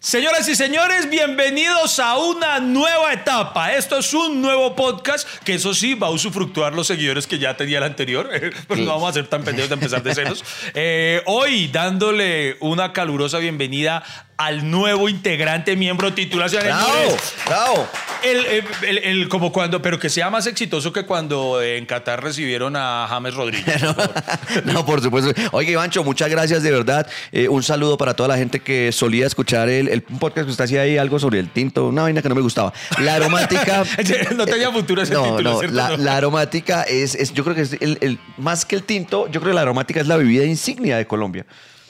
Señoras y señores, bienvenidos a una nueva etapa. Esto es un nuevo podcast que eso sí va a usufructuar los seguidores que ya tenía el anterior, pero no vamos a ser tan pendejos de empezar de ceros. Eh, hoy dándole una calurosa bienvenida al nuevo integrante, miembro titular. ¡Bravo! ¡Bravo! El, el- el- como cuando, pero que sea más exitoso que cuando en Qatar recibieron a James Rodríguez. No, por supuesto. Oye, Ivancho, muchas gracias de verdad. Eh, un saludo para toda la gente que solía escuchar el, el podcast que usted hacía ahí, algo sobre el tinto, una vaina que no me gustaba. La aromática. No tenía futuro ese no, título, no, ¿cierto? la, aromática es, es- yo creo que es el, el- más que el tinto, yo creo que la aromática es la bebida insignia de Colombia.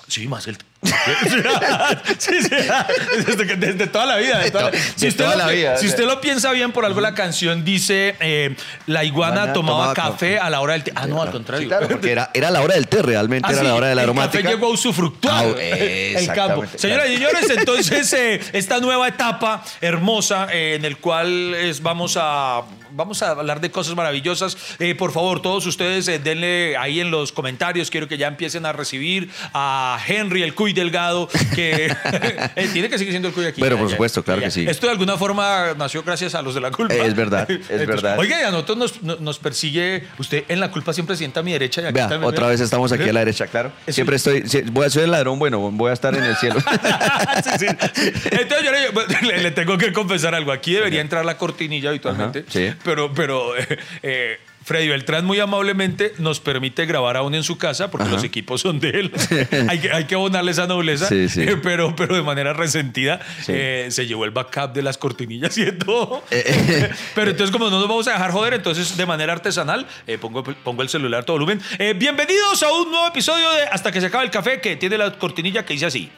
Sí, más el. sí, sí, desde, toda la vida. de toda- De si usted, toda lo, la pi- vida. si usted lo piensa bien, por algo la canción dice: eh, La iguana tomaba, tomaba café café. a la hora del té. Ah, no, al contrario. Sí, claro, porque era, era la hora del té, realmente Ah, era sí, la hora de la el aromática. café llegó a usufructuar Ah, el campo. Señoras y señores, entonces eh, esta nueva etapa hermosa eh, en el cual es, vamos a vamos a hablar de cosas maravillosas. Eh, por favor, todos ustedes eh, denle ahí en los comentarios. Quiero que ya empiecen a recibir a Henry el Cuy Delgado, que eh, tiene que seguir siendo el Cuy aquí. Pero, Ya, por ya, supuesto, claro ya. que sí. Esto de alguna forma nació gracias a los de la culpa. Es verdad, es Entonces, verdad. Oiga, a nosotros nos, nos- persigue. Usted en la culpa siempre sienta a mi derecha. Y aquí Vea, está- otra vez estamos aquí a la derecha, claro. Eso- Siempre estoy, voy a ser el ladrón, bueno, voy a estar en el cielo. Sí, sí, sí. Entonces yo le, le- le tengo que confesar algo. Aquí debería entrar la cortinilla habitualmente. Ajá, sí. Pero, pero eh, eh, Freddy Beltrán muy amablemente nos permite grabar aún en su casa porque Ajá. los equipos son de él. hay, que, hay que abonarle esa nobleza. Sí, sí. eh, pero, pero de manera resentida Sí. eh, se llevó el backup de las cortinillas y de todo. Pero entonces como no nos vamos a dejar joder, entonces de manera artesanal eh, pongo, pongo el celular a todo volumen. Eh, bienvenidos a un nuevo episodio de Hasta que se acabe el café que tiene la cortinilla que dice así.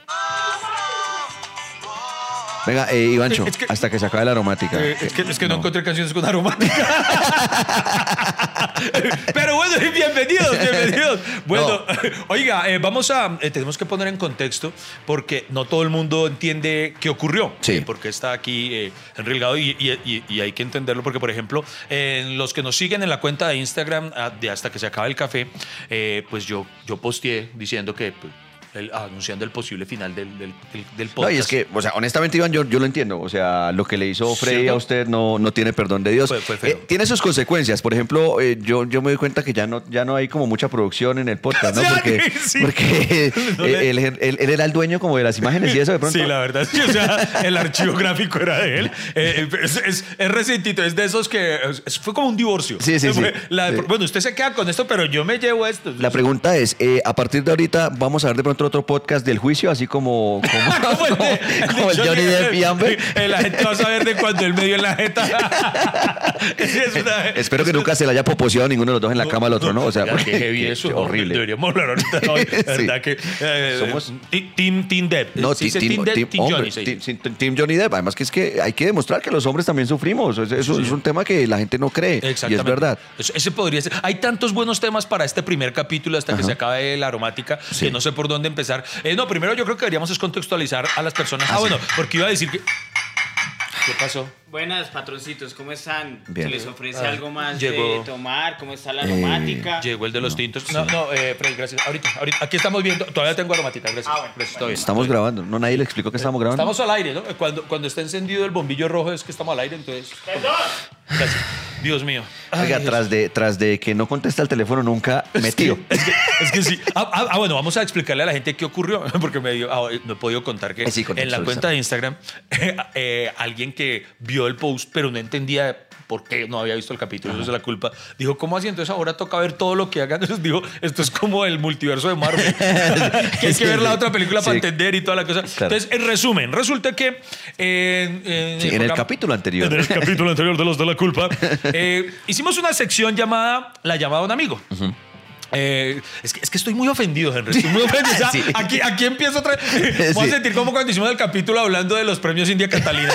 Venga, eh, Ivancho, Es que- hasta que se acabe la aromática. Eh, es que, es que no. encontré canciones con aromática. Pero bueno, bienvenidos, bienvenidos. Bueno, oiga, eh, vamos a. eh, tenemos que poner en contexto porque no todo el mundo entiende qué ocurrió. Sí. eh, porque está aquí eh, Henry Delgado y, y- y- y hay que entenderlo porque, por ejemplo, en los que nos siguen en la cuenta de Instagram ah, de hasta que se acabe el café, eh, pues yo, yo posteé diciendo que. pues, el- anunciando el posible final del, del, del- del No, podcast. y es que, o sea, honestamente, Iván, yo, yo lo entiendo. O sea, lo que le hizo Freddy a usted no, no tiene perdón de Dios. Fue- fue feo. Eh, tiene sus consecuencias. Por ejemplo, eh, yo, yo me doy cuenta que ya no, ya no hay como mucha producción en el podcast, ¿no? Sí, Porque, sí. porque No eh, le- él, él- él era el dueño como de las imágenes y eso de pronto. Sí, la verdad. sí, o sea, el archivo gráfico era de él. Eh, es, es, es resentito, es de esos que es- fue como un divorcio. Sí, sí, sí. La- Sí. Bueno, usted se queda con esto, pero yo me llevo esto. La pregunta es, a partir de ahorita vamos a ver de pronto otro podcast del juicio, así como, como, Como el, como- Johnny Depp y Amber. La gente va a saber de cuando él me dio en la jeta. Sí, es una- Espero que nunca se le haya poposeado ninguno de los dos en la cama al otro, ¿no? O sea, heavy eso. qué horrible. Deberíamos hablar ahorita. ¿no? Sí. ¿Verdad que eh, Somos- Team, team Depp. No, team, Depp, team- Johnny. team- Johnny Depp. Además que es que hay que demostrar que los hombres también sufrimos. Es un tema que la gente no cree. Y es verdad. Ese podría ser. Hay tantos buenos temas para este primer capítulo hasta que se acabe la aromática que no sé por dónde empezar. Eh, no, primero yo creo que deberíamos es contextualizar a las personas. Ah, sí. bueno, porque iba a decir que. ¿Qué pasó? Buenas, patroncitos, ¿cómo están? Bien. ¿Se les ofrece Ah, algo más llegó. de tomar? ¿Cómo está la Eh, aromática? Llegó el de los tintos. No, no, eh, Freddy, gracias. Ahorita, ahorita. Aquí estamos viendo. Todavía tengo aromática. Gracias. Ah, bueno, Gracias, bien. Estamos grabando. No, nadie le explicó que estamos grabando. Estamos al aire, ¿no? Cuando, cuando está encendido el bombillo rojo es que estamos al aire, entonces. ¡Perdón! Gracias. Dios mío. Oiga, tras de, tras de que no contesta el teléfono nunca, metido. Es que, es que sí. Ah, ah, ah, bueno, vamos a explicarle a la gente qué ocurrió, porque me dio, ah, no he podido contar que Eh, sí, en la cuenta de Instagram, eh, alguien que vio el post, pero no entendía por qué no había visto el capítulo, es la culpa, dijo, ¿cómo así? Entonces ahora toca ver todo lo que hagan. Entonces dijo, esto es como el multiverso de Marvel, que hay que ver la otra película para entender y toda la cosa. Claro. Entonces, en resumen, resulta que eh, en, Sí, en el capítulo anterior. en el capítulo anterior de los de la culpa, eh, hicimos una sección llamada La llamada a un amigo. Eh, es, que, es que estoy muy ofendido, Henry. Estoy muy ofendido. O sea, Sí. aquí, aquí empiezo otra vez. Voy Sí. a sentir como cuando hicimos el capítulo hablando de los premios India Catalina.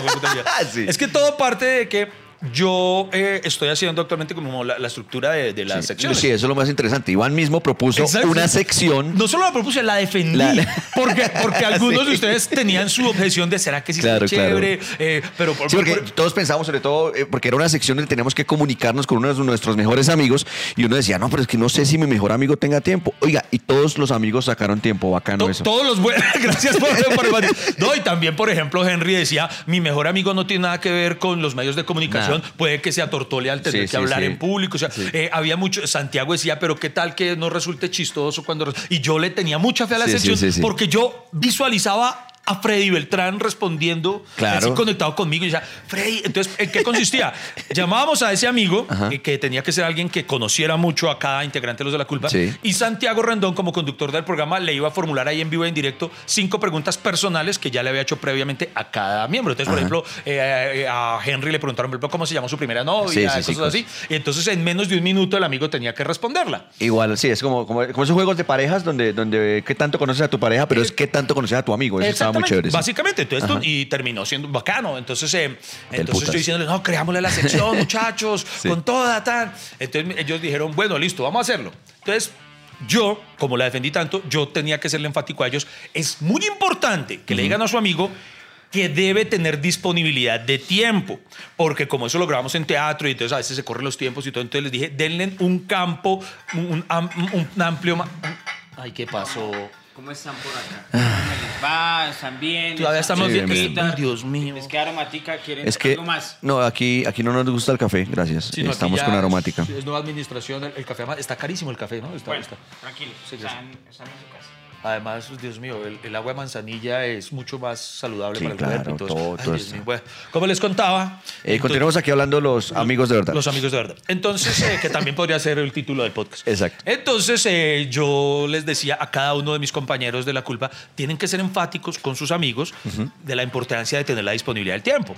Sí. Es que todo parte de que yo eh, estoy haciendo actualmente como la, la estructura de, de las Sí, secciones. Sí, eso es lo más interesante. Iván mismo propuso Exacto. una sección. No solo la propuse, la defendí. La- Porque, porque algunos Sí. de ustedes tenían su objeción de será que sí Claro, está chévere. Eh, pero por, Sí, porque por- todos pensamos, sobre todo, eh, porque era una sección donde teníamos que comunicarnos con uno de nuestros mejores amigos y uno decía, no, pero es que no sé si mi mejor amigo tenga tiempo. Oiga, y todos los amigos sacaron tiempo, bacano to- eso. todos los buenos. Gracias por, por No, y también, por ejemplo, Henry decía: Mi mejor amigo no tiene nada que ver con los medios de comunicación. Puede que sea tortole al tener Sí, que hablar en público. O sea, eh, había mucho. Santiago decía: Pero qué tal que no resulte chistoso cuando. res-?" Y yo le tenía mucha fe a la sección porque yo visualizaba a Freddy Beltrán respondiendo, Claro. así conectado conmigo. Y decía, Freddy, entonces, ¿en qué consistía? Llamábamos a ese amigo, eh, que tenía que ser alguien que conociera mucho a cada integrante de los de la culpa. Sí. Y Santiago Rendón, como conductor del programa, le iba a formular ahí en vivo y en directo cinco preguntas personales que ya le había hecho previamente a cada miembro. Entonces, por ejemplo, eh, eh, a Henry le preguntaron, por ejemplo, cómo se llamó su primera novia, Sí, sí, cosas sí, cosas. así. Y entonces, en menos de un minuto, el amigo tenía que responderla. Igual, sí, es como, como, como esos juegos de parejas donde, donde qué tanto conoces a tu pareja, pero es qué tanto conoces a tu amigo. Eso muy Exactamente, chévere. sí. Básicamente, Ajá. y terminó siendo bacano. Entonces, eh, entonces yo diciéndole, no, creámosle la sección, muchachos, Sí. con toda, tal. Entonces ellos dijeron, bueno, listo, vamos a hacerlo. Entonces, yo, como la defendí tanto, yo tenía que serle enfático a ellos. Es muy importante que le digan a su amigo que debe tener disponibilidad de tiempo, porque como eso lo grabamos en teatro y entonces a veces se corren los tiempos y todo, entonces les dije, denle un campo, un, am- un amplio... Ay, ¿qué pasó? ¿Cómo están por acá? ¿Cómo les va? ¿Están bien? Todavía ¿Están estamos bien, Dios mío. Es que aromática quieren Es que, algo más. no, aquí, aquí no nos gusta el café, gracias. Sí, no, aquí Estamos ya con aromática. Es, nueva administración, el, el café está carísimo el café, ¿no? Está, Bueno, está- tranquilo. Sí, están, están en su casa. Además, Dios mío, el, el agua de manzanilla es mucho más saludable Sí, para el claro, cuerpo. todo, todo- Ay. Bueno, como les contaba. Eh, continuemos aquí hablando de los amigos de verdad. Los amigos de verdad. Entonces, eh, que también podría ser el título del podcast. Exacto. Entonces, eh, yo les decía a cada uno de mis compañeros de la culpa, tienen que ser enfáticos con sus amigos de la importancia de tener la disponibilidad del tiempo.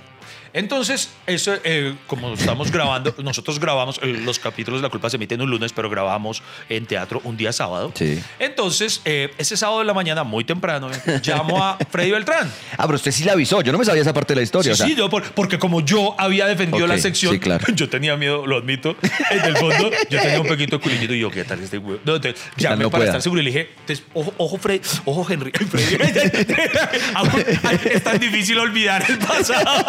Entonces, eso, eh, como estamos grabando, nosotros grabamos, eh, los capítulos de la culpa se emiten un lunes, pero grabamos en teatro un día sábado. Sí. Entonces, eh, ese sábado de la mañana, muy temprano, llamo a Freddy Beltrán. Ah, pero usted sí la avisó. Yo no me sabía esa parte de la historia. Sí, o sea, sí, yo por- porque como yo había defendido la sección, sí, claro. yo tenía miedo, lo admito. En el fondo, yo tenía un poquito de culiñito y yo, ¿qué tal este güey? No, entonces, ¿Qué tal llamé no para pueda? estar seguro y le dije, ojo, ojo, Fred, ojo, Henry. Freddy. Es tan difícil olvidar el pasado.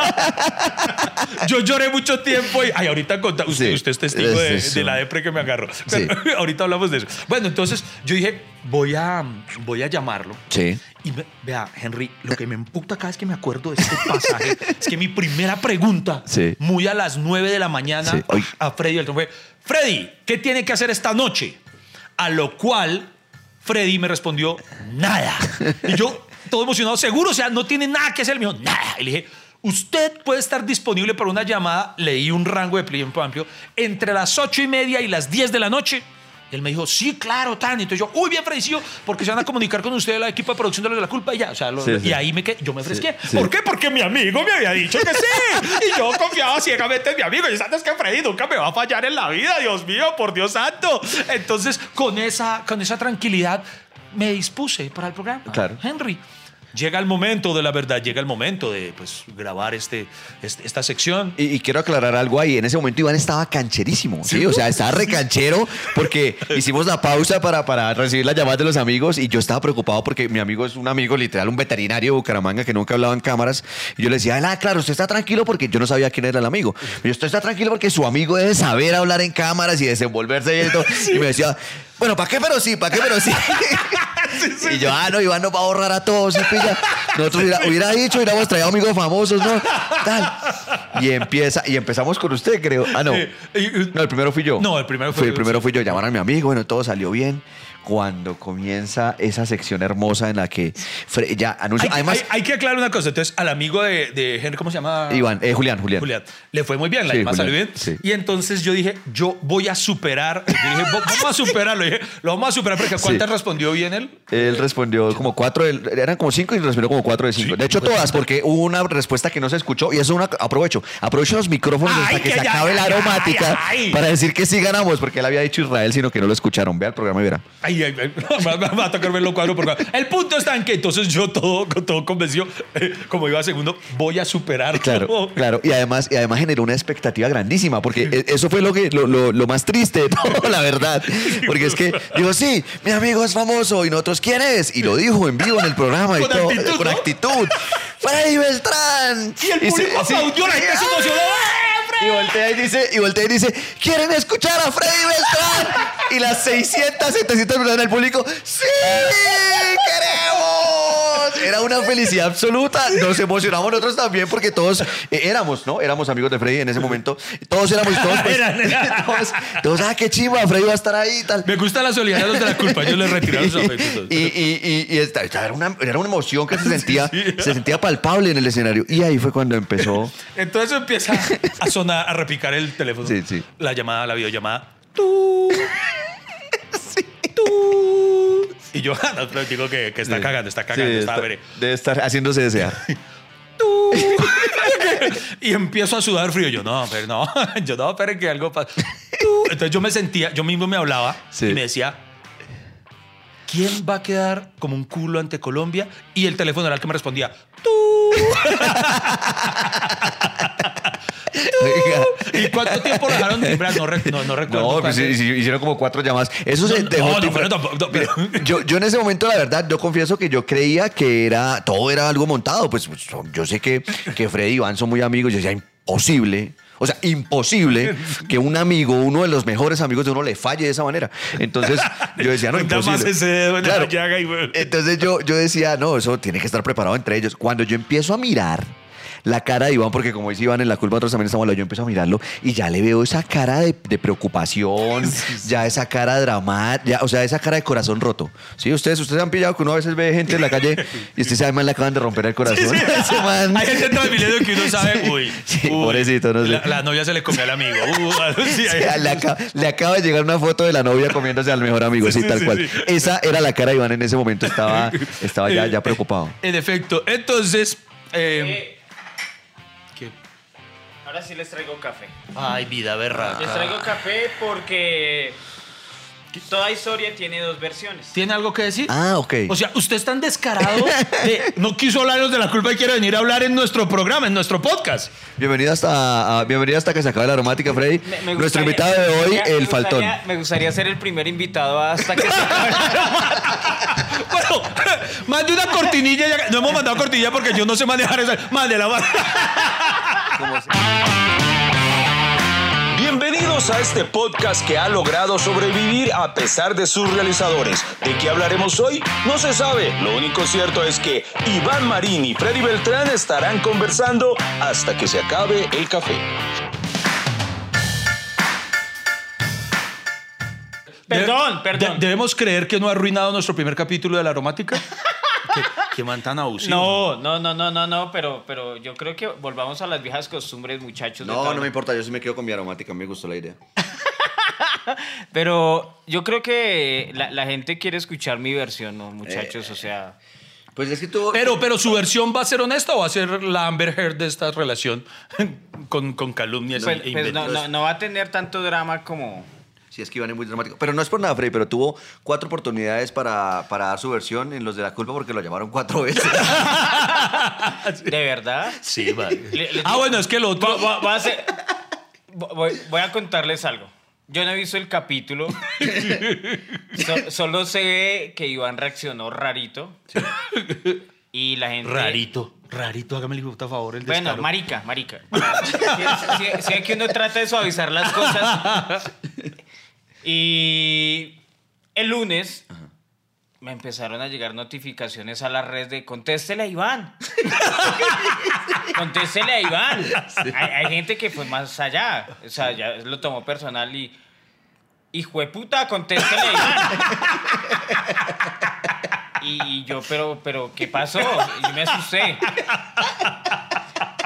Yo lloré mucho tiempo y ay, ahorita conta, usted, Sí, usted es testigo es de, de la depre que me agarró. Pero ahorita hablamos de eso. Bueno, entonces yo dije, voy a, voy a llamarlo. Sí. Y ve- vea, Henry, lo que me emputa cada vez que me acuerdo de este pasaje es que mi primera pregunta, Sí. muy a las 9 de la mañana, Sí. A Freddy Beltrán fue, Freddy, ¿qué tiene que hacer esta noche? A lo cual Freddy me respondió, nada. Y yo, todo emocionado, seguro, o sea, no tiene nada que hacer. Me dijo, nada. Y le dije, usted puede estar disponible para una llamada, leí un rango de tiempo amplio, entre las 8 y media y las 10 de la noche. Y él me dijo, sí, claro, tan. Y entonces yo, uy, bien ofrecido, porque se van a comunicar con usted la equipo de producción de los de la culpa y ya. O sea, lo- Sí, y sí. ahí me quedé, yo me fresqué. sí. ¿Por qué? Porque mi amigo me había dicho que sí. Y yo confiaba ciegamente en mi amigo. Y sabes que Freddy nunca me va a fallar en la vida, Dios mío, por Dios santo. Entonces, con esa, con esa tranquilidad, me dispuse para el programa. Claro. Henry. Llega el momento de la verdad, llega el momento de pues, grabar este, este- esta sección. Y, y quiero aclarar algo ahí. En ese momento Iván estaba cancherísimo. Sí, o sea, estaba recanchero porque hicimos la pausa para, para recibir las llamadas de los amigos y yo estaba preocupado porque mi amigo es un amigo literal, un veterinario de Bucaramanga que nunca hablaba en cámaras. Y yo le decía, ah, claro, usted está tranquilo porque yo no sabía quién era el amigo. Y yo, usted está tranquilo porque su amigo debe saber hablar en cámaras y desenvolverse y todo. Y me decía, bueno, ¿para qué? Pero sí, ¿para qué? Pero sí. Y yo, ah, no, Iván nos va a borrar a todos. ¿sí, pilla? Nosotros hubiera, hubiera dicho, hubiéramos traído amigos famosos, ¿no? Tal. Y empieza, y empezamos con usted, creo. Ah, no. No, el primero fui yo. No, el primero fue- fue. El primero fui yo. Llamaron a mi amigo, bueno, todo salió bien. Cuando comienza esa sección hermosa en la que Fre- ya anuncio. Hay, Además, hay- hay que aclarar una cosa. Entonces, al amigo de, de Henry, ¿cómo se llama? Iván, eh, Julián, Julián. Julián. Le fue muy bien, la Sí, salió bien. sí. Y entonces yo dije, yo voy a superar. Yo dije, "Va- vamos a superarlo. Dije, lo vamos a superar porque ¿cuántas Sí. respondió bien él? Él respondió como cuatro, él- eran como cinco y respondió como 4 de 5. De hecho, todas, porque hubo una respuesta que no se escuchó y eso es una, aprovecho. Aprovecho los micrófonos Ay, hasta que, que se ya, acabe la aromática ay, ay. para decir que sí ganamos, porque él había dicho Israel, sino que no lo escucharon. Vea el programa y verá. Ay, va, a tocar verlo cuadro por cuadro. El punto está en que entonces yo todo, todo convenció, eh, como iba segundo, voy a superar. Claro, claro. Y además, y además generó una expectativa grandísima, porque e- eso fue lo, que, lo, lo- lo más triste de todo, la verdad. Porque es que dijo, sí, mi amigo es famoso. Y nosotros, ¿quién es? Y lo dijo en vivo en el programa y todo. actitud, con ¿no? actitud. Freddy Beltrán. Y el se- público aplaudió, la gente se emocionó. Y voltea y dice, y voltea y dice, ¿quieren escuchar a Freddy Beltrán? Y las 600, 700 personas del público, ¡sí! ¡Queremos! Era una felicidad absoluta. Nos emocionamos nosotros también porque todos eh, éramos, ¿no? Éramos amigos de Freddy en ese momento. Todos éramos todos, pues, todos, todos, ah, qué chimba, Freddy va a estar ahí y tal. Me gusta la solidaridad de los de la culpa. Yo les retiraron sus afectos. y, y, y, y esta- esta era, una, era una emoción que se sentía, se sentía palpable en el escenario. Y ahí fue cuando empezó. Entonces empieza a sonar, a repicar el teléfono. Sí, sí. La llamada, la videollamada. Tú. Tú. Y yo, no, pero digo que, que está cagando, está cagando, está, está- veré. debe estar haciéndose desear. Tú. y empiezo a sudar frío. Yo, no, pero no, yo no, pero que algo pasa. Tú. Entonces yo me sentía, yo mismo me hablaba Sí. y me decía, ¿quién va a quedar como un culo ante Colombia? Y el teléfono era el que me respondía, tú. ¿Y cuánto tiempo lo dejaron timbrar? No, re- no, no recuerdo. No, pues hicieron como cuatro llamadas. Eso se No, dejó no, pero pero- Yo, yo en ese momento, la verdad, yo confieso que yo creía que era todo era algo montado. Pues, pues, yo sé que, que Freddy y Iván son muy amigos. Yo decía, imposible. O sea, imposible que un amigo, uno de los mejores amigos de uno, le falle de esa manera. Entonces, yo decía, no, imposible. Claro. Entonces yo, yo decía, no, eso tiene que estar preparado entre ellos. Cuando yo empiezo a mirar la cara de Iván, porque como dice Iván, en la culpa nosotros también estamos hablando, yo empiezo a mirarlo y ya le veo esa cara de, de preocupación, ya esa cara dramática, o sea, esa cara de corazón roto. Sí, ustedes, ustedes han pillado que uno a veces ve gente en la calle y usted sabe, man, le acaban de romper el corazón. Ese man- Hay gente que uno sabe, uy, Sí, uy, pobrecito, no sé. La, la novia se le comió al amigo. Uh, sí, le, acaba, le acaba de llegar una foto de la novia comiéndose al mejor amigo, sí, Sí, tal sí, cual. sí. Esa era la cara de Iván en ese momento, estaba, estaba ya, ya preocupado. En efecto. Entonces. eh, Eh. Ahora sí les traigo café. Ay, vida berraca. Les traigo café porque toda historia tiene dos versiones. ¿Tiene algo que decir? Ah, ok. O sea, usted es tan descarado de no quiso hablarnos de la culpa y quiere venir a hablar en nuestro programa, en nuestro podcast. Bienvenido hasta, a- bienvenido hasta que se acabe la aromática, Freddy. Me- me Nuestro gustaría- invitado de hoy, me el Faltón. gustaría- Me gustaría ser el primer invitado hasta que se acabe. Bueno, mande una cortinilla. ya- No hemos mandado cortinilla porque yo no sé manejar esa. Mándela, mándela. Bienvenidos a este podcast que ha logrado sobrevivir a pesar de sus realizadores. ¿De qué hablaremos hoy? No se sabe. Lo único cierto es que Iván Marín y Freddy Beltrán estarán conversando hasta que se acabe el café. Perdón, De- perdón. ¿Debemos creer que no ha arruinado nuestro primer capítulo de la aromática? ¿Qué, qué man tan abusivo. No, no, no, no, no, no, pero, pero yo creo que volvamos a las viejas costumbres, muchachos. de No, no me importa, yo sí me quedo con mi aromática, me gustó la idea. Pero yo creo que la, la gente quiere escuchar mi versión, ¿no, muchachos? O sea, Pues es que tú... Pero, pero su versión va a ser honesta o va a ser la Amber Heard de esta relación con, con calumnias pues, y pues no, inventos. no, no va a tener tanto drama como... Sí, es que Iván es muy dramático. Pero no es por nada, Freddy, pero tuvo cuatro oportunidades para, para dar su versión en Los de la Culpa porque lo llamaron cuatro veces. ¿De verdad? Sí, vale. Le- le- ah, bueno, es que lo otro. Voy, a hacer- voy- voy a contarles algo. Yo no he visto el capítulo. So- solo sé que Iván reaccionó rarito. Y la gente. Rarito, rarito, hágame el puta favor. El Bueno, descaro. marica, marica. Si, si- si es que uno trata de suavizar las cosas. Y el lunes me empezaron a llegar notificaciones a la red de contéstele a Iván. contéstele a Iván. Hay, hay gente que fue más allá. O sea, ya lo tomó personal y. Hijo de puta, contéstele a Iván. Y yo, pero, pero, ¿qué pasó? Y yo me asusté.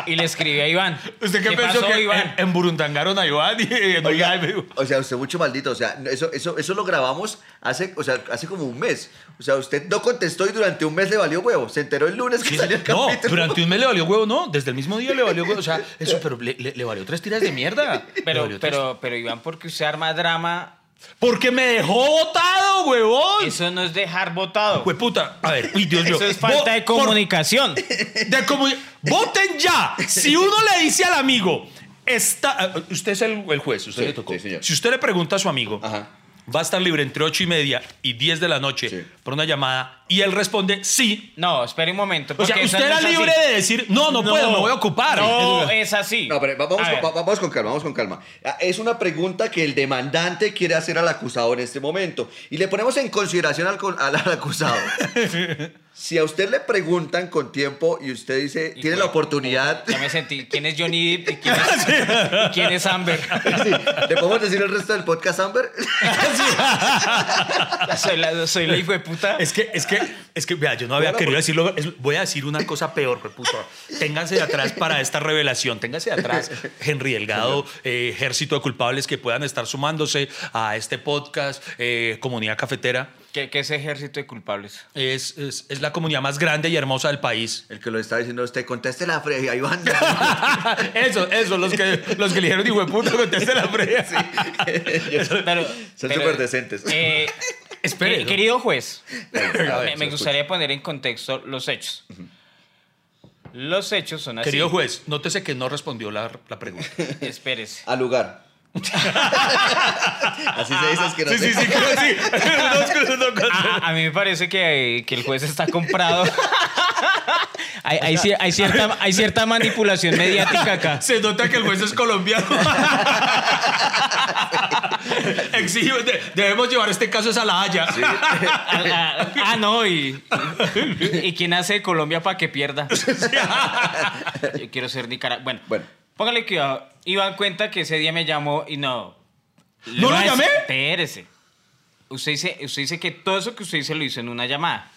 y le escribí a Iván. ¿Usted qué, pensó pasó, que Iván? en, emburuntangaron a Iván? Y, en Oiga, o sea, usted mucho maldito. O sea, eso, eso, eso lo grabamos hace, o sea, hace como un mes. O sea, usted no contestó y durante un mes le valió huevo. Se enteró el lunes que Sí, salió el no, capítulo. durante un mes le valió huevo, no. Desde el mismo día le valió huevo. O sea, eso, pero le, le- le valió tres tiras de mierda. Pero, tres- pero, pero Iván, porque usted arma drama, Porque me dejó botado, huevón. eso no es dejar votado. Hueputa. A ver, uy, Dios mío. Eso es falta Vo- de por- comunicación. De comuni- ¡Voten ya! Si uno le dice al amigo, está, eh, usted es el, el juez, usted Sí, le tocó. sí, señor. Si usted le pregunta a su amigo, Ajá. Va a estar libre entre 8 y media y 10 de la noche Sí. por una llamada y él responde sí. No, espere un momento. O sea, usted no era así. libre de decir, no, no, puedo, me voy a ocupar. No, es así. No, pero vamos, A con, ver, va- vamos con calma, vamos con calma. Ah, Es una pregunta que el demandante quiere hacer al acusado en este momento. Y le ponemos en consideración al, al- al acusado. si a usted le preguntan con tiempo y usted dice, y tiene la oportunidad, Ya me sentí. ¿Quién es Johnny Depp y quién es, y quién es Amber? Sí, ¿le podemos decir el resto del podcast, Amber? soy la, soy la hijo de puta. Es que, es que, es que, vea, yo no había Bueno, querido pues- decirlo. es- voy a decir una cosa peor, puta. Ténganse de atrás para esta revelación. Ténganse de atrás, Henry Delgado, eh, ejército de culpables que puedan estar sumándose a este podcast, eh, comunidad cafetera. ¿Qué, qué es ejército de culpables? Es, es, es la comunidad más grande y hermosa del país. El que lo está diciendo usted, conteste la freya, Iván. eso, eso, los que, los que le dijeron, hijo de puta, conteste la previa. Pero, Son súper decentes. eh, Espere, eh, querido juez, ver, me, gustaría poner en contexto los hechos. Los hechos son así. Querido juez, nótese que no respondió la, la pregunta. Espérese. Al lugar. Así se dice, es que no Sí, sí, sí, creo que sí. Cosas. A, a mí me parece que, que el juez está comprado. hay, hay cier- hay cierta, hay cierta manipulación mediática acá. Se nota que el juez es colombiano. Exige- de- debemos llevar este caso a la Haya. Ah, no, y, y quién hace Colombia para que pierda. Yo quiero ser Nicaragua. Bueno, Bueno. Póngale iba en cuenta que ese día me llamó y no. ¿No lo llamé? Espérese. Usted dice, usted dice que todo eso que usted dice lo hizo en una llamada.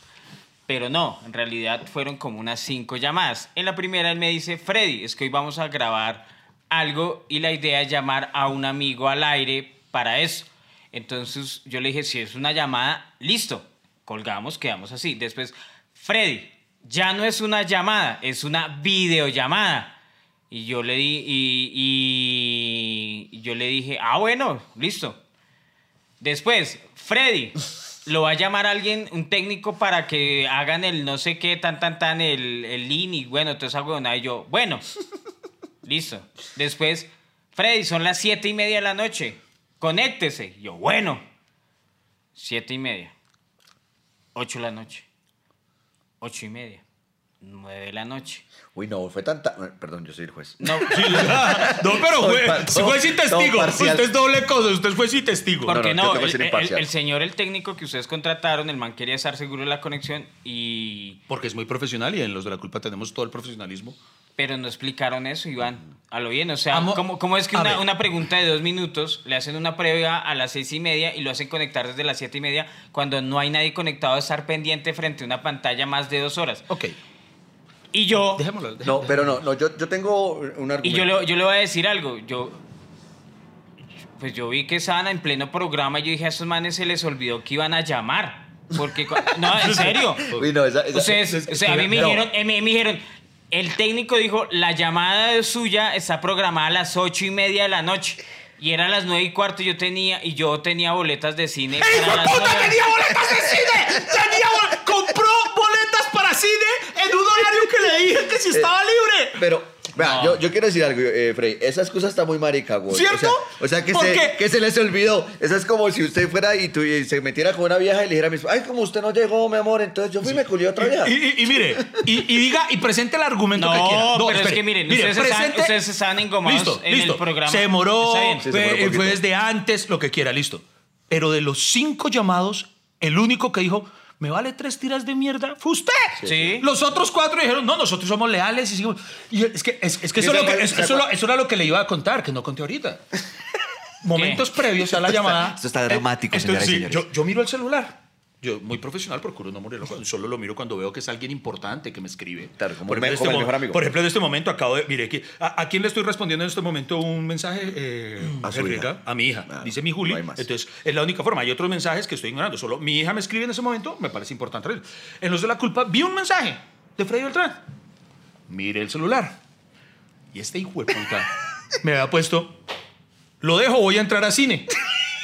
Pero no, en realidad fueron como unas cinco llamadas. En la primera él me dice, Freddy, es que hoy vamos a grabar algo y la idea es llamar a un amigo al aire para eso. Entonces yo le dije, si es una llamada, listo, colgamos, quedamos así. Después, Freddy, ya no es una llamada, es una videollamada. Y yo le di, y, yo le dije, ah, bueno, listo. Después, Freddy, lo va a llamar alguien, un técnico, para que hagan el no sé qué, tan, tan, tan, el, el lean y bueno, entonces hago una y yo, bueno, listo. Después, Freddy, son las siete y media de la noche, conéctese. Y yo, bueno, siete y media, ocho de la noche, ocho y media, nueve de la noche. Uy, no, fue tanta. Perdón, yo soy el juez. No, No, pero fue, si fue sin testigo. Usted es doble cosa. Usted fue sin testigo. Por- Porque no, el, señor, el técnico que ustedes contrataron, el man quería estar seguro de la conexión y... Porque es muy profesional y en los de la culpa tenemos todo el profesionalismo. Pero no explicaron eso, Iván. A lo bien, o sea, Amo- ¿cómo, cómo es que una, una pregunta de dos minutos le hacen una previa a las seis y media y lo hacen conectar desde las siete y media cuando no hay nadie conectado a estar pendiente frente a una pantalla más de dos horas? Ok. Y yo... Dejémoslo. No, dejémoslo. pero no, no yo, yo tengo un argumento. Y yo le, yo le voy a decir algo. Yo, pues yo vi que estaban en pleno programa y yo dije a estos manes se les olvidó que iban a llamar. Porque, no, en serio. Uy, no, esa- esa- Ustedes, es- o sea, a mí me no. dijeron, eh, me, me dijeron, el técnico dijo, la llamada suya está programada a las ocho y media de la noche. Y era a las nueve y cuarto y yo tenía, y yo tenía boletas de cine. ¡El hijo de puta tenía boletas de cine! ¡Tenía bol- ¡Compró cine en un horario que le dije que si estaba libre! Pero, vea, No. yo, yo quiero decir algo, eh, Frey. Esa excusa está muy marica, güey. ¿Cierto? O sea, o sea, que, ¿Por se, qué? que se les olvidó. Eso es como si usted fuera y, tu- y se metiera con una vieja y le dijera a mi esposa, ay, como usted no llegó, mi amor, entonces yo fui y me culió otra vieja. Y, y- y mire, y, y diga, y presente el argumento que quiera. No, pero es que miren, Mire, ustedes, están, presente- ustedes están engomados Listo, en listo. el programa. Se demoró. Sí, se fue, demoró fue desde antes, lo que quiera, listo. Pero de los cinco llamados, el único que dijo, me vale tres tiras de mierda, fue usted. Sí. Los otros cuatro dijeron, no, nosotros somos leales y seguimos. Y es que, es, es que eso, ¿Y es lo que- acuerda- eso- eso lo- acuerda- eso era lo que le iba a contar, que no conté ahorita. Momentos previos a la llamada. esto está dramático, Eh, señoras y sí, señores. Yo, yo miro el celular. Yo muy profesional, procuro no morirlo. Solo lo miro cuando veo que es alguien importante que me escribe. Claro, como por, ejemplo, como mo- mejor amigo. por ejemplo, en este momento acabo de. Mire, que, ¿a, a quién le estoy respondiendo en este momento un mensaje? Eh, A su hija. A mi hija. Dice mi Juli. no. Entonces, es la única forma. Hay otros mensajes que estoy ignorando. Solo mi hija me escribe en ese momento, me parece importante. En los de la culpa, vi un mensaje de Freddy Beltrán. Mire el celular. Y este hijo de puta me había puesto. Lo dejo, voy a entrar a cine.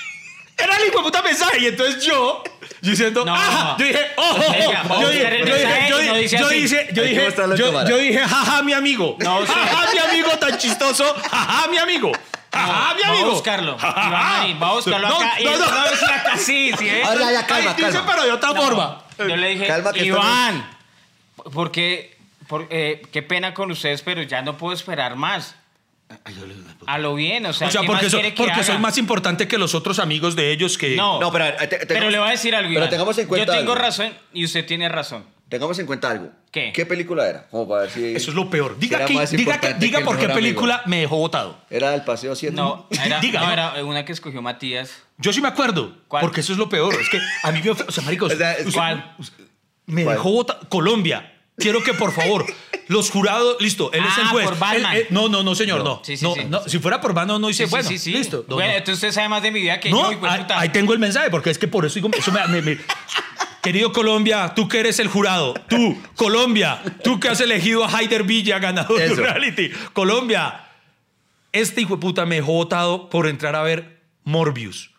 Era el hijo de puta mensaje. Y entonces yo, yo diciendo, No, "Ajá", no. yo dije, oh, oh, Venga, oh". vamos Yo dije, yo dije, yo dije, yo dije, yo dije, yo, yo jaja, mi amigo. No, sí. jaja, mi amigo tan chistoso. Jaja, mi amigo. Jaja, mi Va a amigo. buscarlo. Va a buscarlo No, acá. y no, no. va a decir acá, sí, sí, ¿eh? Ah, ya, calma, Ahí dice, calma. pero de otra forma. Yo le dije, Calma, Iván, porque, por, eh, qué pena con ustedes, pero ya no puedo esperar más. A lo bien, o sea, O sea, ¿qué porque, más so- quiere que porque haga? soy más importante que los otros amigos de ellos que... No, No, pero, eh, te- te- pero le voy a decir algo, Pero tengamos en cuenta Yo tengo algo. razón y usted tiene razón. Tengamos en cuenta algo. ¿Qué? ¿Qué película era? Como para ver si... Eso es lo peor. Diga, que- diga, que- diga por qué amigo. película me dejó votado. ¿Era el Paseo 7? No, era, Diga, no, era una que escogió Matías. Yo sí me acuerdo. ¿Cuál? Porque eso es lo peor. Es que a mí me... O sea, maricos, O sea, es- usted- ¿Cuál? me ¿Cuál? dejó votado... Colombia. Quiero que, por favor, los jurados... Listo, él es el Ah, juez. por Batman. Él- él- no, no, no, señor, no. Sí, sí, no, sí. no, Si fuera por Batman, no hice... Sí, bueno, sí, sí, sí. listo. No, bueno, no. entonces usted sabe más de mi vida que No, yo, hijo de ahí, puta. ahí tengo el mensaje, porque es que por eso eso me, me- me- Querido Colombia, tú que eres el jurado, tú, Colombia, tú que has elegido a Haider Villa ganador de reality, Colombia, este hijo de puta me dejó votado por entrar a ver Morbius.